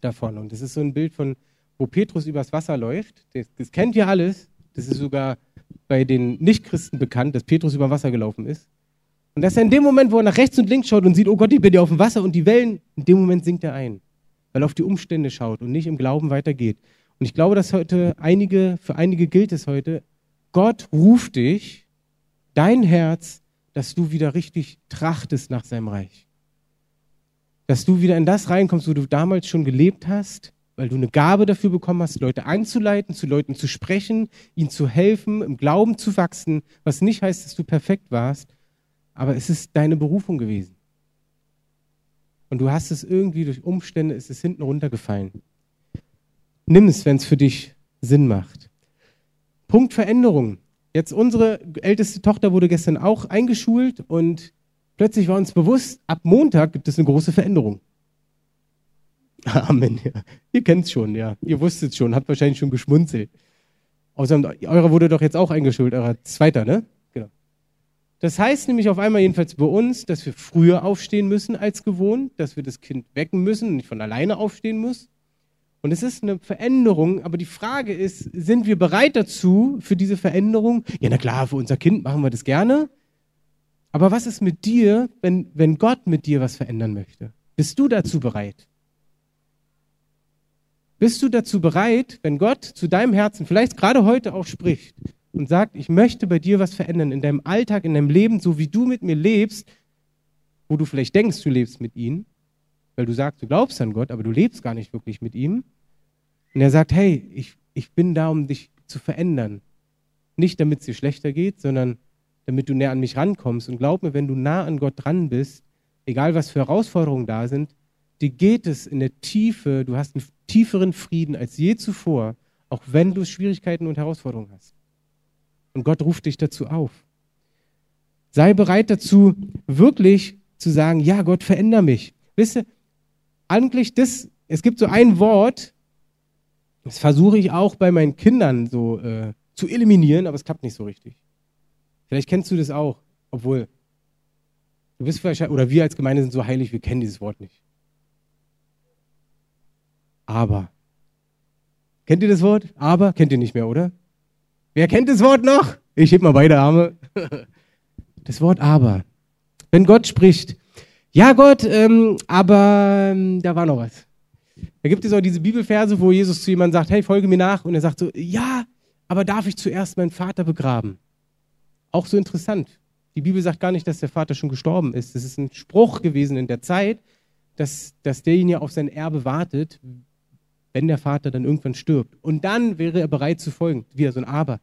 davon. Und das ist so ein Bild von, wo Petrus übers Wasser läuft. Das, das kennt ihr alles. Das ist sogar bei den Nichtchristen bekannt, dass Petrus über Wasser gelaufen ist. Und dass er in dem Moment, wo er nach rechts und links schaut und sieht, oh Gott, ich bin ja auf dem Wasser und die Wellen, in dem Moment sinkt er ein, weil er auf die Umstände schaut und nicht im Glauben weitergeht. Und ich glaube, dass heute einige, für einige gilt es heute, Gott ruft dich, dein Herz, dass du wieder richtig trachtest nach seinem Reich. Dass du wieder in das reinkommst, wo du damals schon gelebt hast, weil du eine Gabe dafür bekommen hast, Leute anzuleiten, zu Leuten zu sprechen, ihnen zu helfen, im Glauben zu wachsen, was nicht heißt, dass du perfekt warst, aber es ist deine Berufung gewesen. Und du hast es irgendwie durch Umstände, ist es hinten runtergefallen. Nimm es, wenn es für dich Sinn macht. Punkt Veränderung. Jetzt unsere älteste Tochter wurde gestern auch eingeschult und plötzlich war uns bewusst, ab Montag gibt es eine große Veränderung. Amen. Ja. Ihr kennt es schon, ja. Ihr wusstet schon, habt wahrscheinlich schon geschmunzelt. Außerdem, eurer wurde doch jetzt auch eingeschult, eurer zweiter, ne? Genau. Das heißt nämlich auf einmal jedenfalls bei uns, dass wir früher aufstehen müssen als gewohnt, dass wir das Kind wecken müssen und nicht von alleine aufstehen muss. Und es ist eine Veränderung, aber die Frage ist, sind wir bereit dazu, für diese Veränderung? Ja, na klar, für unser Kind machen wir das gerne. Aber was ist mit dir, wenn, wenn Gott mit dir was verändern möchte? Bist du dazu bereit? Bist du dazu bereit, wenn Gott zu deinem Herzen vielleicht gerade heute auch spricht und sagt, ich möchte bei dir was verändern in deinem Alltag, in deinem Leben, so wie du mit mir lebst, wo du vielleicht denkst, du lebst mit ihm, weil du sagst, du glaubst an Gott, aber du lebst gar nicht wirklich mit ihm. Und er sagt, hey, ich, ich bin da, um dich zu verändern. Nicht damit es dir schlechter geht, sondern damit du näher an mich rankommst. Und glaub mir, wenn du nah an Gott dran bist, egal was für Herausforderungen da sind, dir geht es in der Tiefe, du hast einen tieferen Frieden als je zuvor, auch wenn du Schwierigkeiten und Herausforderungen hast. Und Gott ruft dich dazu auf. Sei bereit dazu, wirklich zu sagen, ja, Gott, veränder mich. Wisst ihr, eigentlich das, es gibt so ein Wort, das versuche ich auch bei meinen Kindern so äh, zu eliminieren, aber es klappt nicht so richtig. Vielleicht kennst du das auch, obwohl du bist vielleicht, oder wir als Gemeinde sind so heilig, wir kennen dieses Wort nicht. Aber. Kennt ihr das Wort? Aber? Kennt ihr nicht mehr, oder? Wer kennt das Wort noch? Ich heb mal beide Arme. Das Wort aber. Wenn Gott spricht, ja Gott, ähm, aber ähm, da war noch was. Da gibt es auch diese Bibelverse, wo Jesus zu jemandem sagt, hey, folge mir nach. Und er sagt so, ja, aber darf ich zuerst meinen Vater begraben? Auch so interessant. Die Bibel sagt gar nicht, dass der Vater schon gestorben ist. Es ist ein Spruch gewesen in der Zeit, dass, dass derjenige auf sein Erbe wartet, wenn der Vater dann irgendwann stirbt. Und dann wäre er bereit zu folgen. Wieder so ein Aber.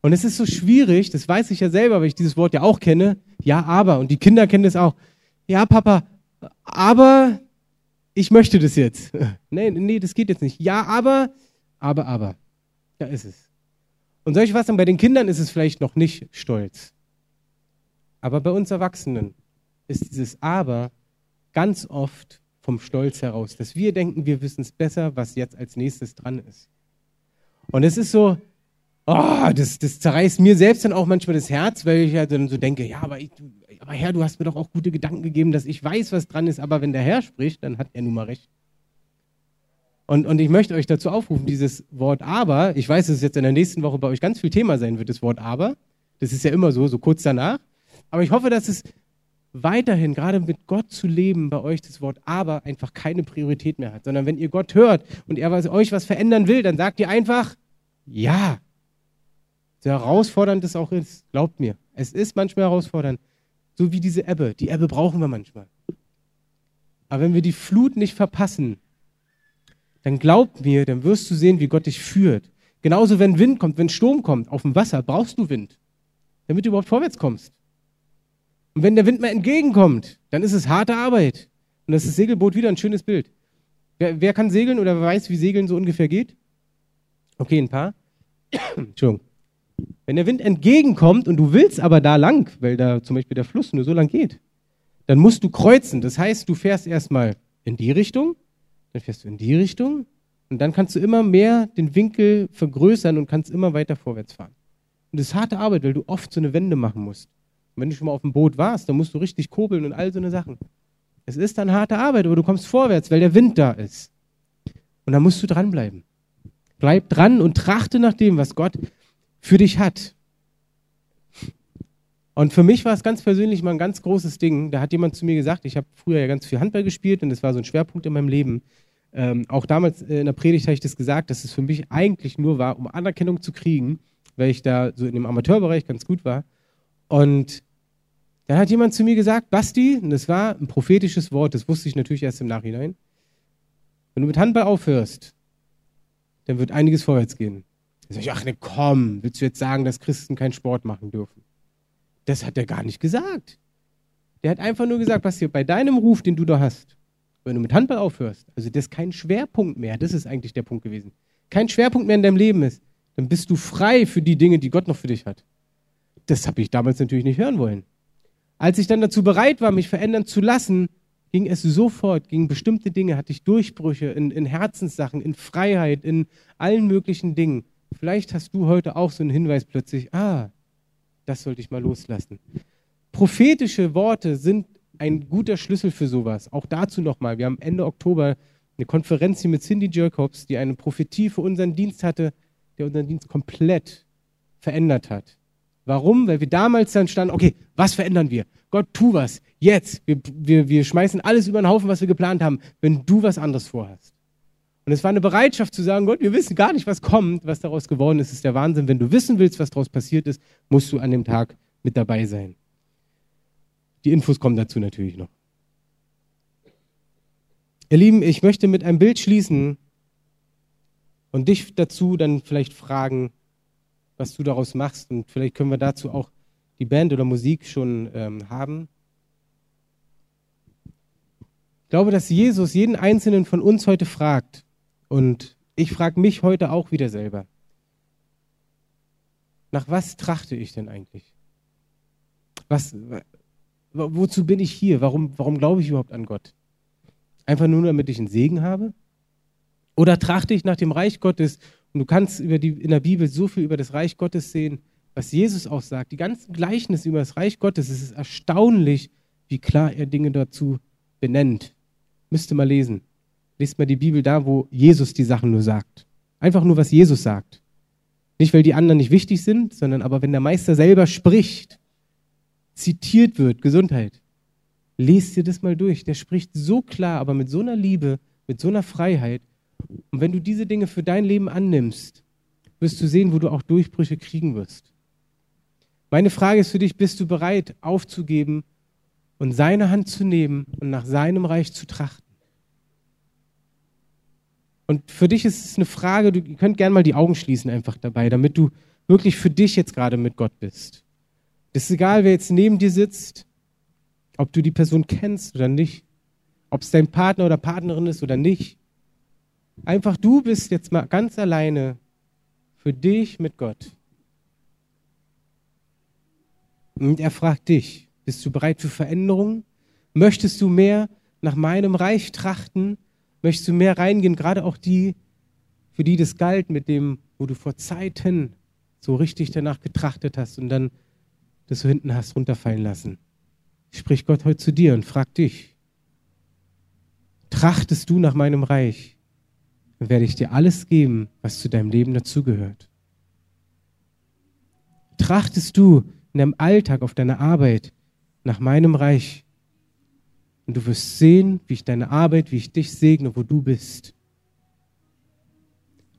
Und es ist so schwierig, das weiß ich ja selber, weil ich dieses Wort ja auch kenne. Ja, aber. Und die Kinder kennen es auch. Ja, Papa, aber ich möchte das jetzt. nee, nee, das geht jetzt nicht. Ja, aber, aber, aber. Da ist es. Und soll ich was sagen? Bei den Kindern ist es vielleicht noch nicht stolz. Aber bei uns Erwachsenen ist dieses Aber ganz oft vom Stolz heraus, dass wir denken, wir wissen es besser, was jetzt als nächstes dran ist. Und es ist so, oh, das, das zerreißt mir selbst dann auch manchmal das Herz, weil ich ja dann so denke, ja, aber, ich, aber Herr, du hast mir doch auch gute Gedanken gegeben, dass ich weiß, was dran ist, aber wenn der Herr spricht, dann hat er nun mal recht. Und, und ich möchte euch dazu aufrufen, dieses Wort aber, ich weiß, dass es jetzt in der nächsten Woche bei euch ganz viel Thema sein wird, das Wort aber. Das ist ja immer so, so kurz danach. Aber ich hoffe, dass es weiterhin, gerade mit Gott zu leben, bei euch das Wort aber einfach keine Priorität mehr hat, sondern wenn ihr Gott hört und er euch was verändern will, dann sagt ihr einfach ja. So herausfordernd es auch ist, glaubt mir, es ist manchmal herausfordernd, so wie diese Ebbe. Die Ebbe brauchen wir manchmal. Aber wenn wir die Flut nicht verpassen, dann glaubt mir, dann wirst du sehen, wie Gott dich führt. Genauso, wenn Wind kommt, wenn Sturm kommt, auf dem Wasser brauchst du Wind, damit du überhaupt vorwärts kommst. Und wenn der Wind mal entgegenkommt, dann ist es harte Arbeit. Und das ist Segelboot wieder ein schönes Bild. Wer, wer kann segeln oder weiß, wie Segeln so ungefähr geht? Okay, ein paar. Entschuldigung. Wenn der Wind entgegenkommt und du willst aber da lang, weil da zum Beispiel der Fluss nur so lang geht, dann musst du kreuzen. Das heißt, du fährst erstmal in die Richtung, dann fährst du in die Richtung und dann kannst du immer mehr den Winkel vergrößern und kannst immer weiter vorwärts fahren. Und das ist harte Arbeit, weil du oft so eine Wende machen musst. Und wenn du schon mal auf dem Boot warst, dann musst du richtig kurbeln und all so eine Sachen. Es ist dann harte Arbeit, aber du kommst vorwärts, weil der Wind da ist. Und da musst du dranbleiben. Bleib dran und trachte nach dem, was Gott für dich hat. Und für mich war es ganz persönlich mal ein ganz großes Ding. Da hat jemand zu mir gesagt, ich habe früher ja ganz viel Handball gespielt und das war so ein Schwerpunkt in meinem Leben. Ähm, auch damals in der Predigt habe ich das gesagt, dass es für mich eigentlich nur war, um Anerkennung zu kriegen, weil ich da so in dem Amateurbereich ganz gut war. Und dann hat jemand zu mir gesagt, Basti, und das war ein prophetisches Wort, das wusste ich natürlich erst im Nachhinein, wenn du mit Handball aufhörst, dann wird einiges vorwärts gehen. Dann sag ich, ach ne, komm, willst du jetzt sagen, dass Christen keinen Sport machen dürfen? Das hat er gar nicht gesagt. Der hat einfach nur gesagt, Basti, bei deinem Ruf, den du da hast, wenn du mit Handball aufhörst, also das ist kein Schwerpunkt mehr, das ist eigentlich der Punkt gewesen, kein Schwerpunkt mehr in deinem Leben ist, dann bist du frei für die Dinge, die Gott noch für dich hat. Das habe ich damals natürlich nicht hören wollen. Als ich dann dazu bereit war, mich verändern zu lassen, ging es sofort, gingen bestimmte Dinge, hatte ich Durchbrüche in, in Herzenssachen, in Freiheit, in allen möglichen Dingen. Vielleicht hast du heute auch so einen Hinweis plötzlich, ah, das sollte ich mal loslassen. Prophetische Worte sind ein guter Schlüssel für sowas. Auch dazu nochmal. Wir haben Ende Oktober eine Konferenz hier mit Cindy Jacobs, die eine Prophetie für unseren Dienst hatte, der unseren Dienst komplett verändert hat. Warum? Weil wir damals dann standen, okay, was verändern wir? Gott, tu was. Jetzt. Wir, wir, wir schmeißen alles über den Haufen, was wir geplant haben, wenn du was anderes vorhast. Und es war eine Bereitschaft zu sagen, Gott, wir wissen gar nicht, was kommt, was daraus geworden ist, ist der Wahnsinn. Wenn du wissen willst, was daraus passiert ist, musst du an dem Tag mit dabei sein. Die Infos kommen dazu natürlich noch. Ihr Lieben, ich möchte mit einem Bild schließen und dich dazu dann vielleicht fragen, was du daraus machst. Und vielleicht können wir dazu auch die Band oder Musik schon ähm, haben. Ich glaube, dass Jesus jeden einzelnen von uns heute fragt. Und ich frage mich heute auch wieder selber. Nach was trachte ich denn eigentlich? Was, wozu bin ich hier? Warum, warum glaube ich überhaupt an Gott? Einfach nur, damit ich einen Segen habe? Oder trachte ich nach dem Reich Gottes und du kannst über die, in der Bibel so viel über das Reich Gottes sehen, was Jesus auch sagt. Die ganzen Gleichnisse über das Reich Gottes, es ist erstaunlich, wie klar er Dinge dazu benennt. Müsste mal lesen. Lest mal die Bibel da, wo Jesus die Sachen nur sagt. Einfach nur, was Jesus sagt. Nicht, weil die anderen nicht wichtig sind, sondern aber wenn der Meister selber spricht, zitiert wird, Gesundheit. Lest dir das mal durch. Der spricht so klar, aber mit so einer Liebe, mit so einer Freiheit, und wenn du diese Dinge für dein Leben annimmst, wirst du sehen, wo du auch Durchbrüche kriegen wirst. Meine Frage ist für dich, bist du bereit aufzugeben und seine Hand zu nehmen und nach seinem Reich zu trachten? Und für dich ist es eine Frage, du könnt gerne mal die Augen schließen einfach dabei, damit du wirklich für dich jetzt gerade mit Gott bist. Es ist egal, wer jetzt neben dir sitzt, ob du die Person kennst oder nicht, ob es dein Partner oder Partnerin ist oder nicht. Einfach du bist jetzt mal ganz alleine für dich mit Gott. Und er fragt dich, bist du bereit für Veränderungen? Möchtest du mehr nach meinem Reich trachten? Möchtest du mehr reingehen, gerade auch die, für die das galt, mit dem, wo du vor Zeiten so richtig danach getrachtet hast und dann das so hinten hast runterfallen lassen? Spricht Gott heute zu dir und fragt dich, trachtest du nach meinem Reich, dann werde ich dir alles geben, was zu deinem Leben dazugehört. Trachtest du in deinem Alltag, auf deiner Arbeit nach meinem Reich, und du wirst sehen, wie ich deine Arbeit, wie ich dich segne, wo du bist.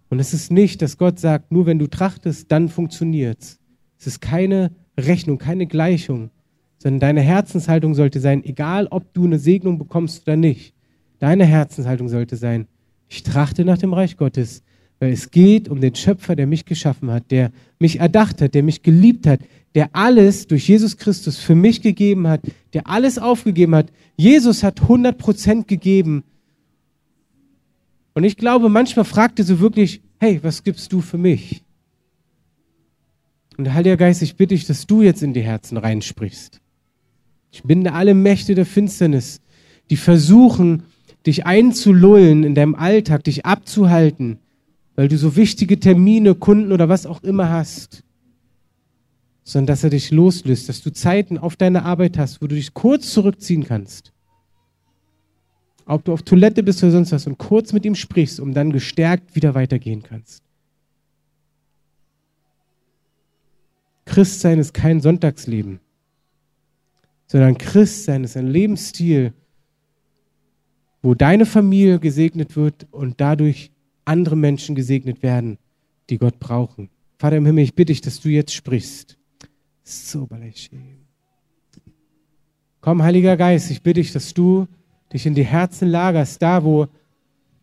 Und es ist nicht, dass Gott sagt, nur wenn du trachtest, dann funktioniert's. Es ist keine Rechnung, keine Gleichung, sondern deine Herzenshaltung sollte sein, egal ob du eine Segnung bekommst oder nicht. Deine Herzenshaltung sollte sein, ich trachte nach dem Reich Gottes, weil es geht um den Schöpfer, der mich geschaffen hat, der mich erdacht hat, der mich geliebt hat, der alles durch Jesus Christus für mich gegeben hat, der alles aufgegeben hat. Jesus hat 100 Prozent gegeben. Und ich glaube, manchmal fragt er so wirklich, hey, was gibst du für mich? Und der Heilige Geist, ich bitte dich, dass du jetzt in die Herzen reinsprichst. Ich binde alle Mächte der Finsternis, die versuchen, dich einzulullen in deinem Alltag, dich abzuhalten, weil du so wichtige Termine, Kunden oder was auch immer hast, sondern dass er dich loslöst, dass du Zeiten auf deine Arbeit hast, wo du dich kurz zurückziehen kannst. Ob du auf Toilette bist oder sonst was und kurz mit ihm sprichst, um dann gestärkt wieder weitergehen kannst. Christsein ist kein Sonntagsleben, sondern Christsein ist ein Lebensstil, wo deine Familie gesegnet wird und dadurch andere Menschen gesegnet werden, die Gott brauchen. Vater im Himmel, ich bitte dich, dass du jetzt sprichst. Komm, Heiliger Geist, ich bitte dich, dass du dich in die Herzen lagerst, da wo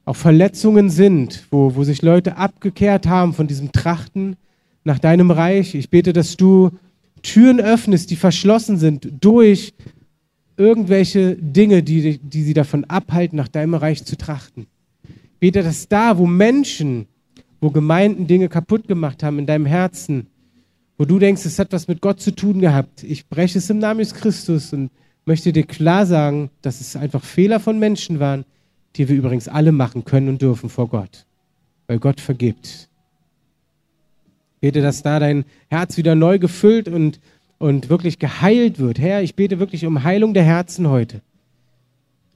auch Verletzungen sind, wo, wo sich Leute abgekehrt haben von diesem Trachten nach deinem Reich. Ich bete, dass du Türen öffnest, die verschlossen sind durch irgendwelche Dinge, die, die sie davon abhalten, nach deinem Reich zu trachten. Bete, dass da, wo Menschen, wo Gemeinden Dinge kaputt gemacht haben in deinem Herzen, wo du denkst, es hat was mit Gott zu tun gehabt, ich breche es im Namen des Christus und möchte dir klar sagen, dass es einfach Fehler von Menschen waren, die wir übrigens alle machen können und dürfen vor Gott, weil Gott vergibt. Bete, dass da dein Herz wieder neu gefüllt und, und wirklich geheilt wird. Herr, ich bete wirklich um Heilung der Herzen heute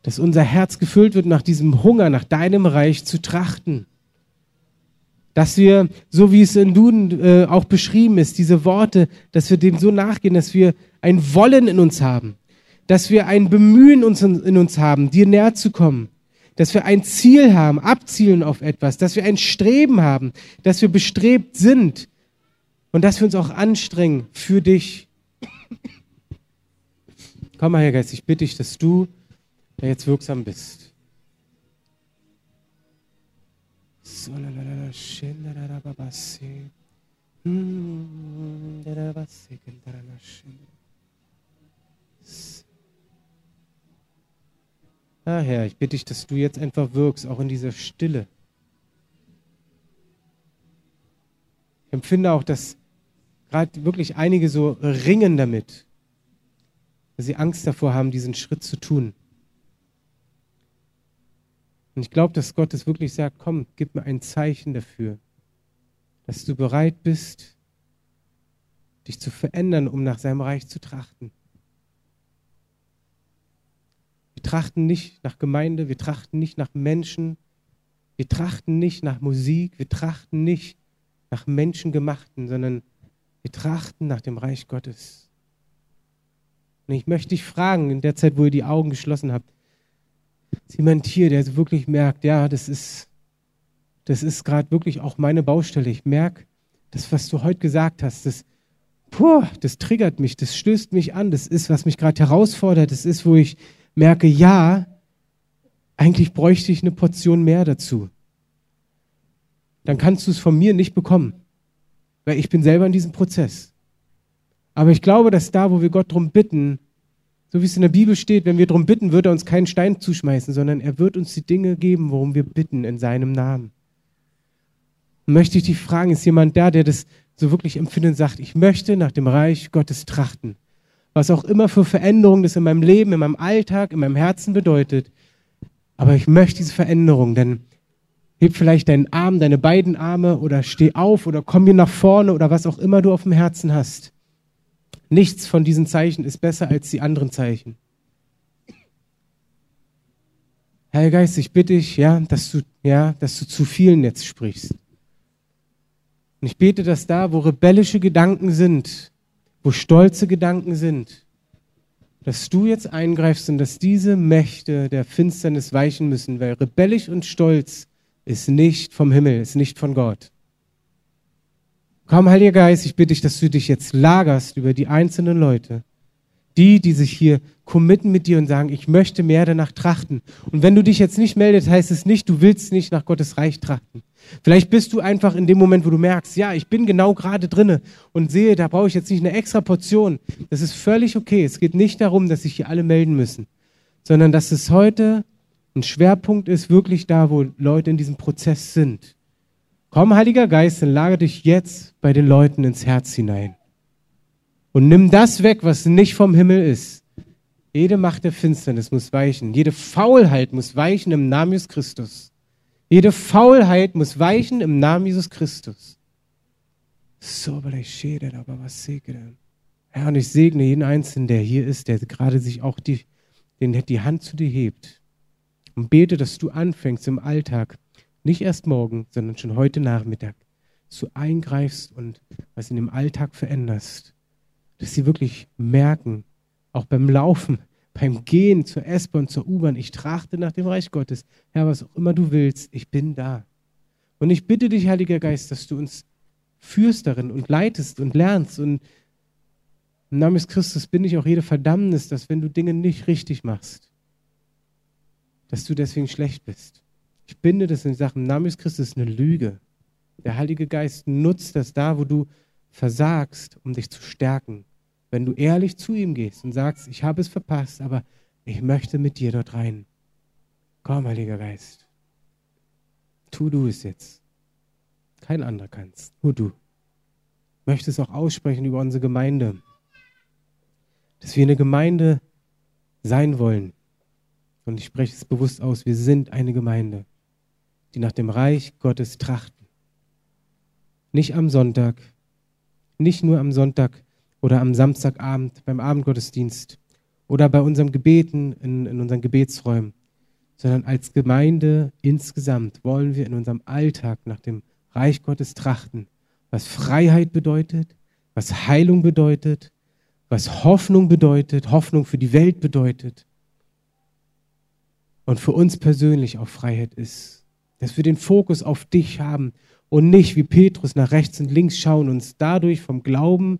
dass unser Herz gefüllt wird nach diesem Hunger, nach deinem Reich zu trachten. Dass wir, so wie es in Duden äh, auch beschrieben ist, diese Worte, dass wir dem so nachgehen, dass wir ein Wollen in uns haben, dass wir ein Bemühen in uns haben, dir näher zu kommen, dass wir ein Ziel haben, abzielen auf etwas, dass wir ein Streben haben, dass wir bestrebt sind und dass wir uns auch anstrengen für dich. Komm, Herr Geist, ich bitte dich, dass du der jetzt wirksam bist. Ah, Herr, ich bitte dich, dass du jetzt einfach wirkst, auch in dieser Stille. Ich empfinde auch, dass gerade wirklich einige so ringen damit, dass sie Angst davor haben, diesen Schritt zu tun. Und ich glaube, dass Gott es wirklich sagt, komm, gib mir ein Zeichen dafür, dass du bereit bist, dich zu verändern, um nach seinem Reich zu trachten. Wir trachten nicht nach Gemeinde, wir trachten nicht nach Menschen, wir trachten nicht nach Musik, wir trachten nicht nach Menschengemachten, sondern wir trachten nach dem Reich Gottes. Und ich möchte dich fragen, in der Zeit, wo ihr die Augen geschlossen habt, ist jemand hier, der wirklich merkt, ja, das ist, das ist gerade wirklich auch meine Baustelle. Ich merke, das, was du heute gesagt hast, das puh, das triggert mich, das stößt mich an, das ist, was mich gerade herausfordert, das ist, wo ich merke, ja, eigentlich bräuchte ich eine Portion mehr dazu. Dann kannst du es von mir nicht bekommen, weil ich bin selber in diesem Prozess. Aber ich glaube, dass da, wo wir Gott darum bitten, so wie es in der Bibel steht, wenn wir darum bitten, wird er uns keinen Stein zuschmeißen, sondern er wird uns die Dinge geben, worum wir bitten in seinem Namen. Und möchte ich dich fragen, ist jemand da, der das so wirklich empfindet und sagt, ich möchte nach dem Reich Gottes trachten. Was auch immer für Veränderung das in meinem Leben, in meinem Alltag, in meinem Herzen bedeutet. Aber ich möchte diese Veränderung, denn heb vielleicht deinen Arm, deine beiden Arme oder steh auf oder komm hier nach vorne oder was auch immer du auf dem Herzen hast. Nichts von diesen Zeichen ist besser als die anderen Zeichen. Herr Geist, ich bitte dich, ja, dass du, ja, dass du zu vielen jetzt sprichst. Und ich bete, dass da, wo rebellische Gedanken sind, wo stolze Gedanken sind, dass du jetzt eingreifst und dass diese Mächte der Finsternis weichen müssen, weil rebellisch und stolz ist nicht vom Himmel, ist nicht von Gott. Komm, Heiliger Geist, ich bitte dich, dass du dich jetzt lagerst über die einzelnen Leute, die, die sich hier committen mit dir und sagen, ich möchte mehr danach trachten. Und wenn du dich jetzt nicht meldest, heißt es nicht, du willst nicht nach Gottes Reich trachten. Vielleicht bist du einfach in dem Moment, wo du merkst, ja, ich bin genau gerade drinne und sehe, da brauche ich jetzt nicht eine extra Portion. Das ist völlig okay. Es geht nicht darum, dass sich hier alle melden müssen, sondern dass es heute ein Schwerpunkt ist, wirklich da, wo Leute in diesem Prozess sind. Komm, Heiliger Geist, und lage dich jetzt bei den Leuten ins Herz hinein. Und nimm das weg, was nicht vom Himmel ist. Jede Macht der Finsternis muss weichen. Jede Faulheit muss weichen im Namen Jesus Christus. Jede Faulheit muss weichen im Namen Jesus Christus. So, aber was segne. Herr, und ich segne jeden Einzelnen, der hier ist, der gerade sich auch die, den, die Hand zu dir hebt. Und bete, dass du anfängst im Alltag, nicht erst morgen, sondern schon heute Nachmittag, dass du eingreifst und was in dem Alltag veränderst. Dass sie wirklich merken, auch beim Laufen, beim Gehen zur S-Bahn, zur U-Bahn, ich trachte nach dem Reich Gottes. Herr, was auch immer du willst, ich bin da. Und ich bitte dich, Heiliger Geist, dass du uns führst darin und leitest und lernst. Und im Namen des Christus bin ich auch jede Verdammnis, dass wenn du Dinge nicht richtig machst, dass du deswegen schlecht bist. Ich binde das in Sachen, Namen des Christus eine Lüge. Der Heilige Geist nutzt das da, wo du versagst, um dich zu stärken wenn du ehrlich zu ihm gehst und sagst, ich habe es verpasst, aber ich möchte mit dir dort rein. Komm, Heiliger Geist. Tu du es jetzt. Kein anderer kannst, nur du. Möchte es auch aussprechen über unsere Gemeinde, dass wir eine Gemeinde sein wollen. Und ich spreche es bewusst aus, wir sind eine Gemeinde, die nach dem Reich Gottes trachten. Nicht am Sonntag, nicht nur am Sonntag oder am Samstagabend beim Abendgottesdienst oder bei unseren Gebeten in, in unseren Gebetsräumen, sondern als Gemeinde insgesamt wollen wir in unserem Alltag nach dem Reich Gottes trachten, was Freiheit bedeutet, was Heilung bedeutet, was Hoffnung bedeutet, Hoffnung für die Welt bedeutet und für uns persönlich auch Freiheit ist. Dass wir den Fokus auf dich haben und nicht wie Petrus nach rechts und links schauen, uns dadurch vom Glauben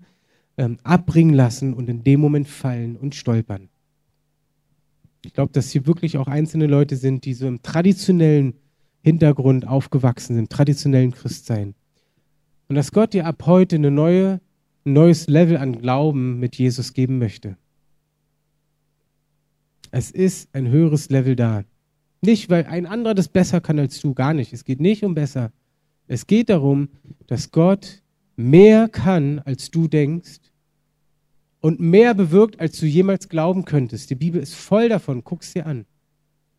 ähm, abbringen lassen und in dem Moment fallen und stolpern. Ich glaube, dass hier wirklich auch einzelne Leute sind, die so im traditionellen Hintergrund aufgewachsen sind, traditionellen Christsein. Und dass Gott dir ab heute eine neue, ein neues Level an Glauben mit Jesus geben möchte. Es ist ein höheres Level da. Nicht, weil ein anderer das besser kann als du, gar nicht. Es geht nicht um besser. Es geht darum, dass Gott mehr kann, als du denkst und mehr bewirkt, als du jemals glauben könntest. Die Bibel ist voll davon, guck's dir an.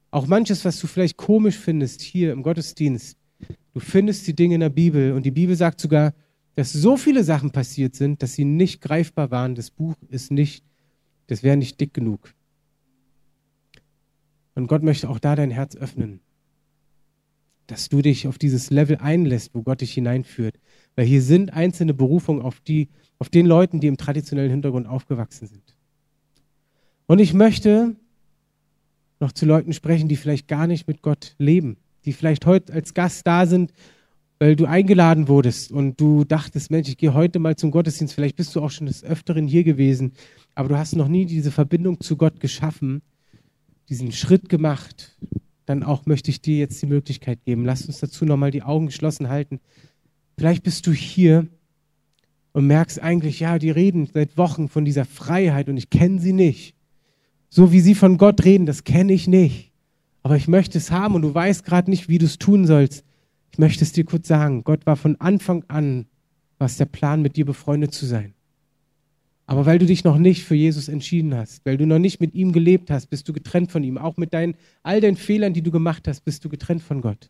Auch manches, was du vielleicht komisch findest hier im Gottesdienst, du findest die Dinge in der Bibel und die Bibel sagt sogar, dass so viele Sachen passiert sind, dass sie nicht greifbar waren. Das Buch ist nicht, das wäre nicht dick genug. Und Gott möchte auch da dein Herz öffnen, dass du dich auf dieses Level einlässt, wo Gott dich hineinführt. Weil hier sind einzelne Berufungen, auf die auf den Leuten, die im traditionellen Hintergrund aufgewachsen sind. Und ich möchte noch zu Leuten sprechen, die vielleicht gar nicht mit Gott leben, die vielleicht heute als Gast da sind weil du eingeladen wurdest und du dachtest, Mensch, ich gehe heute mal zum Gottesdienst, vielleicht bist du auch schon des Öfteren hier gewesen, aber du hast noch nie diese Verbindung zu Gott geschaffen, diesen Schritt gemacht, dann auch möchte ich dir jetzt die Möglichkeit geben. Lass uns dazu nochmal die Augen geschlossen halten. Vielleicht bist du hier und merkst eigentlich, ja, die reden seit Wochen von dieser Freiheit und ich kenne sie nicht. So wie sie von Gott reden, das kenne ich nicht. Aber ich möchte es haben und du weißt gerade nicht, wie du es tun sollst. Ich möchte es dir kurz sagen, Gott war von Anfang an, was der Plan, mit dir befreundet zu sein. Aber weil du dich noch nicht für Jesus entschieden hast, weil du noch nicht mit ihm gelebt hast, bist du getrennt von ihm. Auch mit deinen, all deinen Fehlern, die du gemacht hast, bist du getrennt von Gott.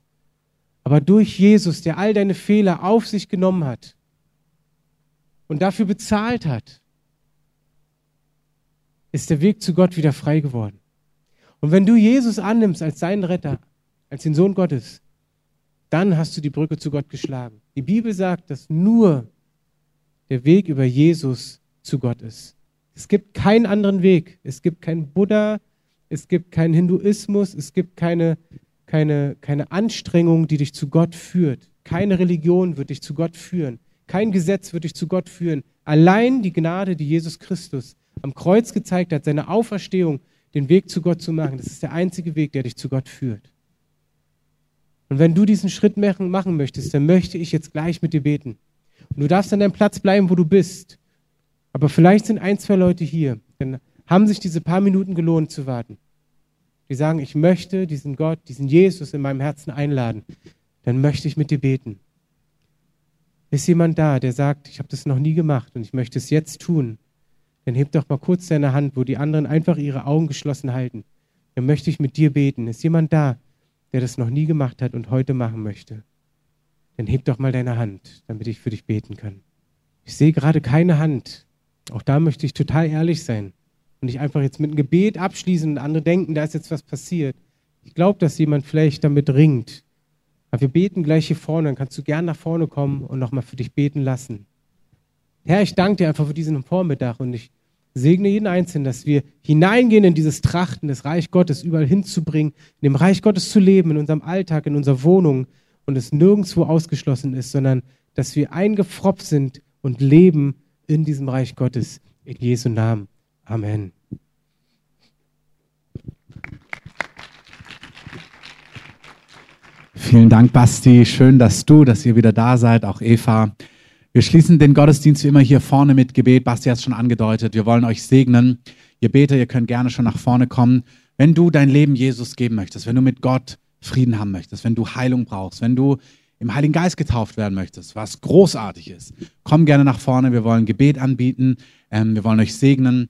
Aber durch Jesus, der all deine Fehler auf sich genommen hat und dafür bezahlt hat, ist der Weg zu Gott wieder frei geworden. Und wenn du Jesus annimmst als deinen Retter, als den Sohn Gottes, dann hast du die Brücke zu Gott geschlagen. Die Bibel sagt, dass nur der Weg über Jesus zu Gott ist. Es gibt keinen anderen Weg. Es gibt keinen Buddha, es gibt keinen Hinduismus, es gibt keine, keine, keine Anstrengung, die dich zu Gott führt. Keine Religion wird dich zu Gott führen. Kein Gesetz wird dich zu Gott führen. Allein die Gnade, die Jesus Christus am Kreuz gezeigt hat, seine Auferstehung, den Weg zu Gott zu machen, das ist der einzige Weg, der dich zu Gott führt. Und wenn du diesen Schritt machen möchtest, dann möchte ich jetzt gleich mit dir beten. Und du darfst an deinem Platz bleiben, wo du bist. Aber vielleicht sind ein, zwei Leute hier, dann haben sich diese paar Minuten gelohnt zu warten. Die sagen, ich möchte diesen Gott, diesen Jesus in meinem Herzen einladen. Dann möchte ich mit dir beten. Ist jemand da, der sagt, ich habe das noch nie gemacht und ich möchte es jetzt tun? Dann heb doch mal kurz deine Hand, wo die anderen einfach ihre Augen geschlossen halten. Dann möchte ich mit dir beten. Ist jemand da, der das noch nie gemacht hat und heute machen möchte, dann heb doch mal deine Hand, damit ich für dich beten kann. Ich sehe gerade keine Hand. Auch da möchte ich total ehrlich sein und nicht einfach jetzt mit einem Gebet abschließen und andere denken, da ist jetzt was passiert. Ich glaube, dass jemand vielleicht damit ringt. Aber wir beten gleich hier vorne, dann kannst du gern nach vorne kommen und nochmal für dich beten lassen. Herr, ich danke dir einfach für diesen Vormittag und ich segne jeden Einzelnen, dass wir hineingehen in dieses Trachten, das Reich Gottes überall hinzubringen, in dem Reich Gottes zu leben, in unserem Alltag, in unserer Wohnung und es nirgendwo ausgeschlossen ist, sondern dass wir eingefropft sind und leben in diesem Reich Gottes. In Jesu Namen. Amen. Vielen Dank, Basti. Schön, dass du, dass ihr wieder da seid, auch Eva. Wir schließen den Gottesdienst wie immer hier vorne mit Gebet. Basti hat es schon angedeutet. Wir wollen euch segnen. Ihr Beter, ihr könnt gerne schon nach vorne kommen. Wenn du dein Leben Jesus geben möchtest, wenn du mit Gott Frieden haben möchtest, wenn du Heilung brauchst, wenn du im Heiligen Geist getauft werden möchtest, was großartig ist, komm gerne nach vorne. Wir wollen Gebet anbieten. Ähm, wir wollen euch segnen.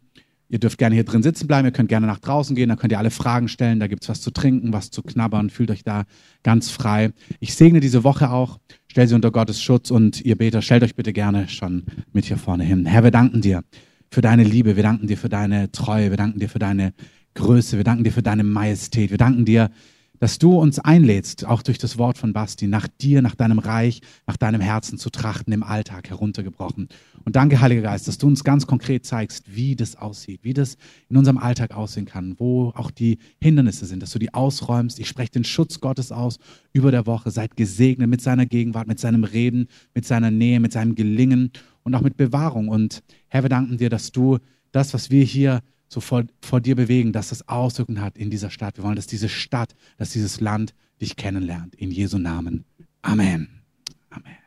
Ihr dürft gerne hier drin sitzen bleiben, ihr könnt gerne nach draußen gehen, da könnt ihr alle Fragen stellen, da gibt es was zu trinken, was zu knabbern, fühlt euch da ganz frei. Ich segne diese Woche auch, stell sie unter Gottes Schutz und ihr Beter, stellt euch bitte gerne schon mit hier vorne hin. Herr, wir danken dir für deine Liebe, wir danken dir für deine Treue, wir danken dir für deine Größe, wir danken dir für deine Majestät, wir danken dir, dass du uns einlädst, auch durch das Wort von Basti, nach dir, nach deinem Reich, nach deinem Herzen zu trachten, im Alltag heruntergebrochen. Und danke, Heiliger Geist, dass du uns ganz konkret zeigst, wie das aussieht, wie das in unserem Alltag aussehen kann, wo auch die Hindernisse sind, dass du die ausräumst. Ich spreche den Schutz Gottes aus über der Woche. Seid gesegnet mit seiner Gegenwart, mit seinem Reden, mit seiner Nähe, mit seinem Gelingen und auch mit Bewahrung. Und Herr, wir danken dir, dass du das, was wir hier so vor, vor dir bewegen, dass das Auswirkungen hat in dieser Stadt. Wir wollen, dass diese Stadt, dass dieses Land dich kennenlernt. In Jesu Namen. Amen. Amen.